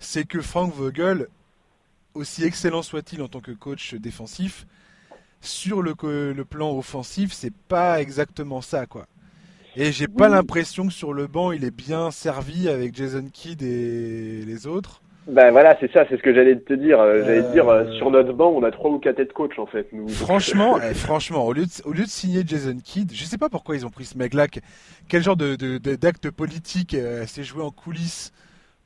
c'est que Frank Vogel, aussi excellent soit-il en tant que coach défensif, sur le, le plan offensif, c'est pas exactement ça, quoi. Et j'ai pas l'impression que sur le banc, il est bien servi avec Jason Kidd et les autres. Ben voilà, c'est ça, c'est ce que j'allais te dire. Euh, j'allais te dire, euh, sur notre banc, on a trois ou quatre têtes coach en fait. Nous. Franchement, eh, franchement, au lieu, de, au lieu de signer Jason Kidd, je sais pas pourquoi ils ont pris ce mec-là. Quel genre de, d'acte politique euh, s'est joué en coulisses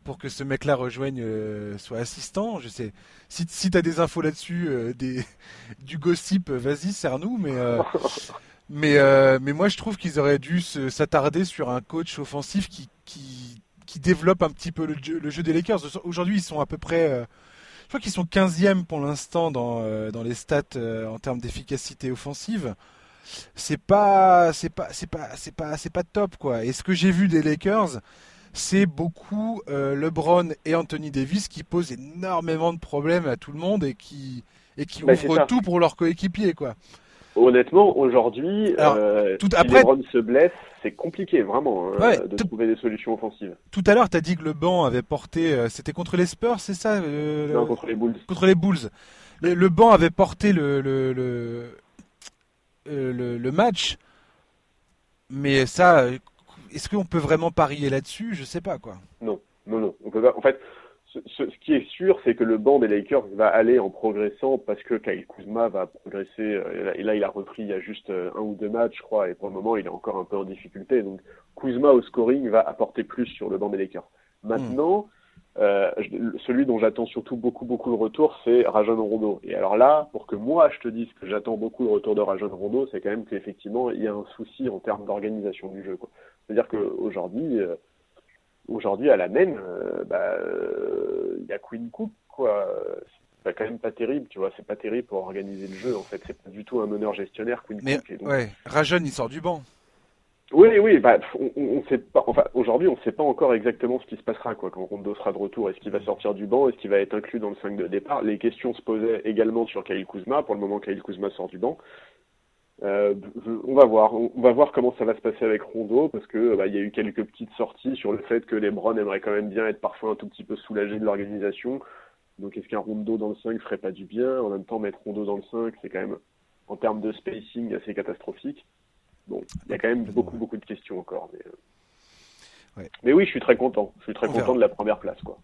pour que ce mec-là rejoigne, euh, soit assistant. Je sais. Si, si tu as des infos là-dessus, euh, des, du gossip, vas-y, serre-nous. Mais, euh, mais, mais moi, je trouve qu'ils auraient dû s'attarder sur un coach offensif qui, qui, qui développe un petit peu le jeu, le jeu des Lakers. Aujourd'hui, ils sont à peu près. je crois qu'ils sont 15e pour l'instant dans, dans les stats en termes d'efficacité offensive c'est pas c'est pas c'est pas c'est pas c'est pas top quoi. Et ce que j'ai vu des Lakers, c'est beaucoup euh, LeBron et Anthony Davis qui posent énormément de problèmes à tout le monde et qui, et qui bah, ouvrent tout pour leurs coéquipiers. quoi. Honnêtement, aujourd'hui, euh, si LeBron se blesse, c'est compliqué vraiment hein, de trouver des solutions offensives. Tout à l'heure, tu as dit que le banc avait porté, euh, c'était contre les Spurs, c'est ça Non, contre les Bulls. Contre les Bulls. Le, banc avait porté le, le, le, le match, mais ça, est-ce qu'on peut vraiment parier là-dessus? Je sais pas quoi. Non, non, non. On peut pas. En fait, ce, qui est sûr, c'est que le banc des Lakers va aller en progressant parce que Kyle Kuzma va progresser. Euh, et là, il a repris il y a juste euh, un ou deux matchs, je crois, et pour le moment, il est encore un peu en difficulté. Donc, Kuzma au scoring va apporter plus sur le banc des Lakers. Maintenant, euh, celui dont j'attends surtout beaucoup, beaucoup le retour, c'est Rajon Rondo. Et alors là, pour que moi je te dise que j'attends beaucoup le retour de Rajon Rondo, c'est quand même qu'effectivement, il y a un souci en termes d'organisation du jeu. C'est-à-dire qu'aujourd'hui, euh, aujourd'hui à la main, euh, bah, euh, il y a Queen Cook, quoi. C'est quand même pas terrible, tu vois. C'est pas terrible pour organiser le jeu, en fait. C'est pas du tout un meneur gestionnaire, Queen Mais, Cook. ouais, Rajon, il sort du banc. Oui, oui, bah, on, on sait pas. Enfin, aujourd'hui, on ne sait pas encore exactement ce qui se passera, quoi, quand Rondo sera de retour. Est-ce qu'il va sortir du banc Est-ce qu'il va être inclus dans le 5 de départ? Les questions se posaient également sur Kyle Kuzma. Pour le moment, Kyle Kuzma sort du banc. Euh, on va voir, on va voir comment ça va se passer avec Rondo parce que bah, il y a eu quelques petites sorties sur le fait que les Browns aimeraient quand même bien être parfois un tout petit peu soulagés de l'organisation. Donc est-ce qu'un Rondo dans le 5 ferait pas du bien? En même temps, mettre Rondo dans le 5, c'est quand même en termes de spacing assez catastrophique. Bon, il y a quand même beaucoup beaucoup de questions encore. Mais, euh, mais oui, je suis très content. Je suis très content de la première place, quoi.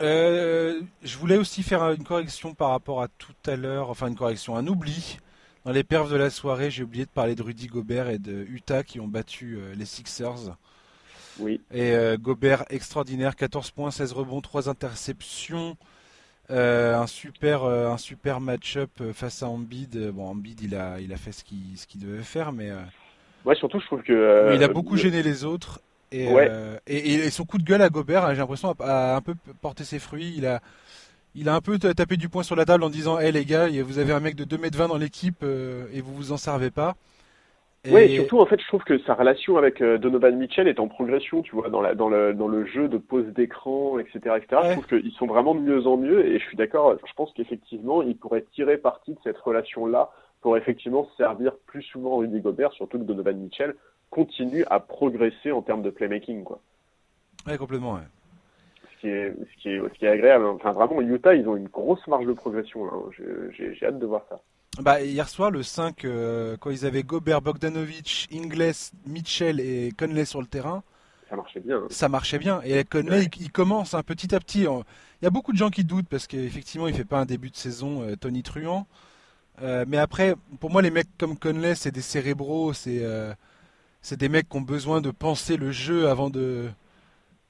je voulais aussi faire une correction par rapport à tout à l'heure, enfin une correction, un oubli. Dans les perfs de la soirée, j'ai oublié de parler de Rudy Gobert et de Utah qui ont battu les Sixers. Oui. Et Gobert extraordinaire, 14 points, 16 rebonds, 3 interceptions. Euh, un super, euh, un super match-up euh, face à Embiid. Bon, Embiid, il a, il a fait ce qu'il, ce qu'il devait faire, mais. Ouais, surtout, je trouve que. il a beaucoup gêné les autres. Et, et, son coup de gueule à Gobert, j'ai l'impression, a, un peu porté ses fruits. Il a, il a un peu tapé du poing sur la table en disant Hé les gars, vous avez un mec de 2m20 dans l'équipe et vous vous en servez pas. Oui, surtout en fait, je trouve que sa relation avec euh, Donovan Mitchell est en progression, tu vois, dans, la, dans, le, dans le jeu de pose d'écran, etc., etc. Je trouve qu'ils sont vraiment de mieux en mieux, et je suis d'accord. Je pense qu'effectivement, il pourrait tirer parti de cette relation-là pour effectivement servir plus souvent Rudy Gobert, surtout que Donovan Mitchell continue à progresser en termes de playmaking, quoi. Ouais, complètement. Ouais. Qui est, ce qui est, ce qui est agréable. Enfin, vraiment, Utah, ils ont une grosse marge de progression. Hein. J'ai hâte de voir ça. Bah, hier soir, le 5, euh, quand ils avaient Gobert, Bogdanovic, Ingles, Mitchell et Conley sur le terrain, ça marchait bien. Hein. Ça marchait bien. Et Conley, il, commence un petit à petit. Il y a beaucoup de gens qui doutent parce qu'effectivement, il fait pas un début de saison euh, Tony Truant. Euh, mais après, pour moi, les mecs comme Conley, c'est des cérébraux, c'est c'est des mecs qui ont besoin de penser le jeu avant de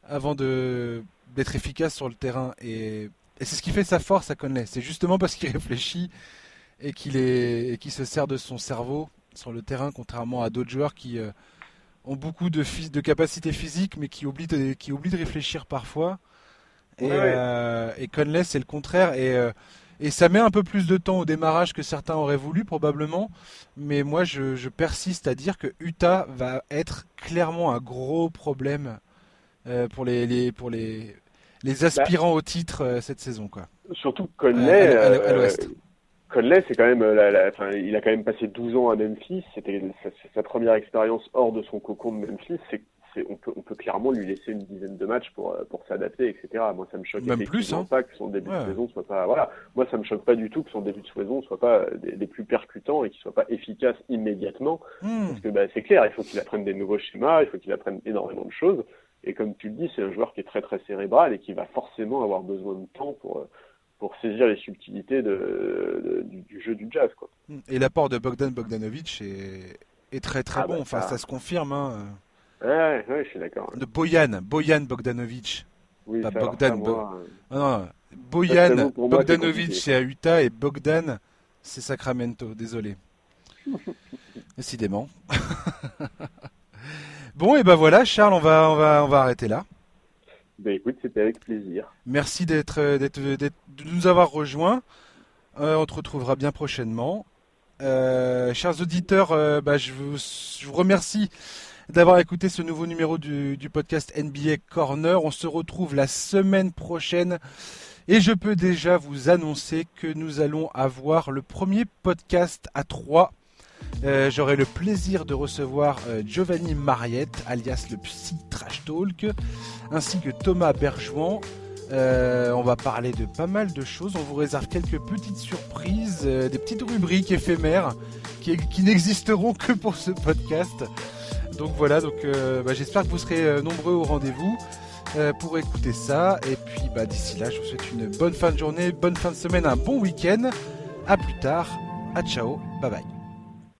avant de d'être efficace sur le terrain. Et, et c'est ce qui fait sa force à Conley. C'est justement parce qu'il réfléchit et qu'il est qui se sert de son cerveau sur le terrain, contrairement à d'autres joueurs qui euh, ont beaucoup de, de capacités physiques, mais qui oublient de, qui oublient de réfléchir parfois. Et, euh, et Conley, c'est le contraire. Et, euh, et ça met un peu plus de temps au démarrage que certains auraient voulu, probablement. Mais moi, je, je persiste à dire que Utah va être clairement un gros problème pour les, les, pour les, les aspirants au titre cette saison. Quoi. Surtout Conley. à l'ouest Conley, c'est quand même, euh, la, enfin, il a quand même passé 12 ans à Memphis. C'était sa, première expérience hors de son cocon de Memphis. C'est, on, peut, on peut clairement lui laisser une dizaine de matchs pour, euh, pour s'adapter, etc. Moi, ça me choque même plus, hein. pas que son début de saison soit pas. Voilà. Moi, ça me choque pas du tout que son début de saison soit pas des, plus percutants et qu'il soit pas efficace immédiatement. Hmm. Parce que bah, c'est clair, il faut qu'il apprenne des nouveaux schémas, il faut qu'il apprenne énormément de choses. Et comme tu le dis, c'est un joueur qui est très très cérébral et qui va forcément avoir besoin de temps pour euh, pour saisir les subtilités de, du, jeu du jazz. Quoi. Et l'apport de Bogdan Bogdanovic est, est très très ah bon, bah, enfin ça... se confirme. Hein. Ouais, ouais, je suis d'accord. De Boyan, Boyan Bogdanovic. Oui, pas Bogdan. Moi, non, non. Boyan Bogdanovic c'est à Utah et Bogdan c'est Sacramento, désolé. Décidément. bon et ben voilà Charles, on va on va on va arrêter là. Ben écoute, c'était avec plaisir. Merci d'être, euh, d'être, de nous avoir rejoints. Euh, on te retrouvera bien prochainement. Euh, chers auditeurs, bah, je, vous, je, vous, remercie d'avoir écouté ce nouveau numéro du, du, podcast NBA Corner. On se retrouve la semaine prochaine. Et je peux déjà vous annoncer que nous allons avoir le premier podcast à trois euh, j'aurai le plaisir de recevoir euh, Giovanni Mariette, alias le Psy Trash Talk, ainsi que Thomas Berjouan. Euh, on va parler de pas mal de choses. On vous réserve quelques petites surprises, des petites rubriques éphémères qui, n'existeront que pour ce podcast. Donc voilà, bah, j'espère que vous serez nombreux au rendez-vous pour écouter ça. Et puis bah, d'ici là, je vous souhaite une bonne fin de journée, bonne fin de semaine, un bon week-end. A plus tard. À ciao. Bye bye.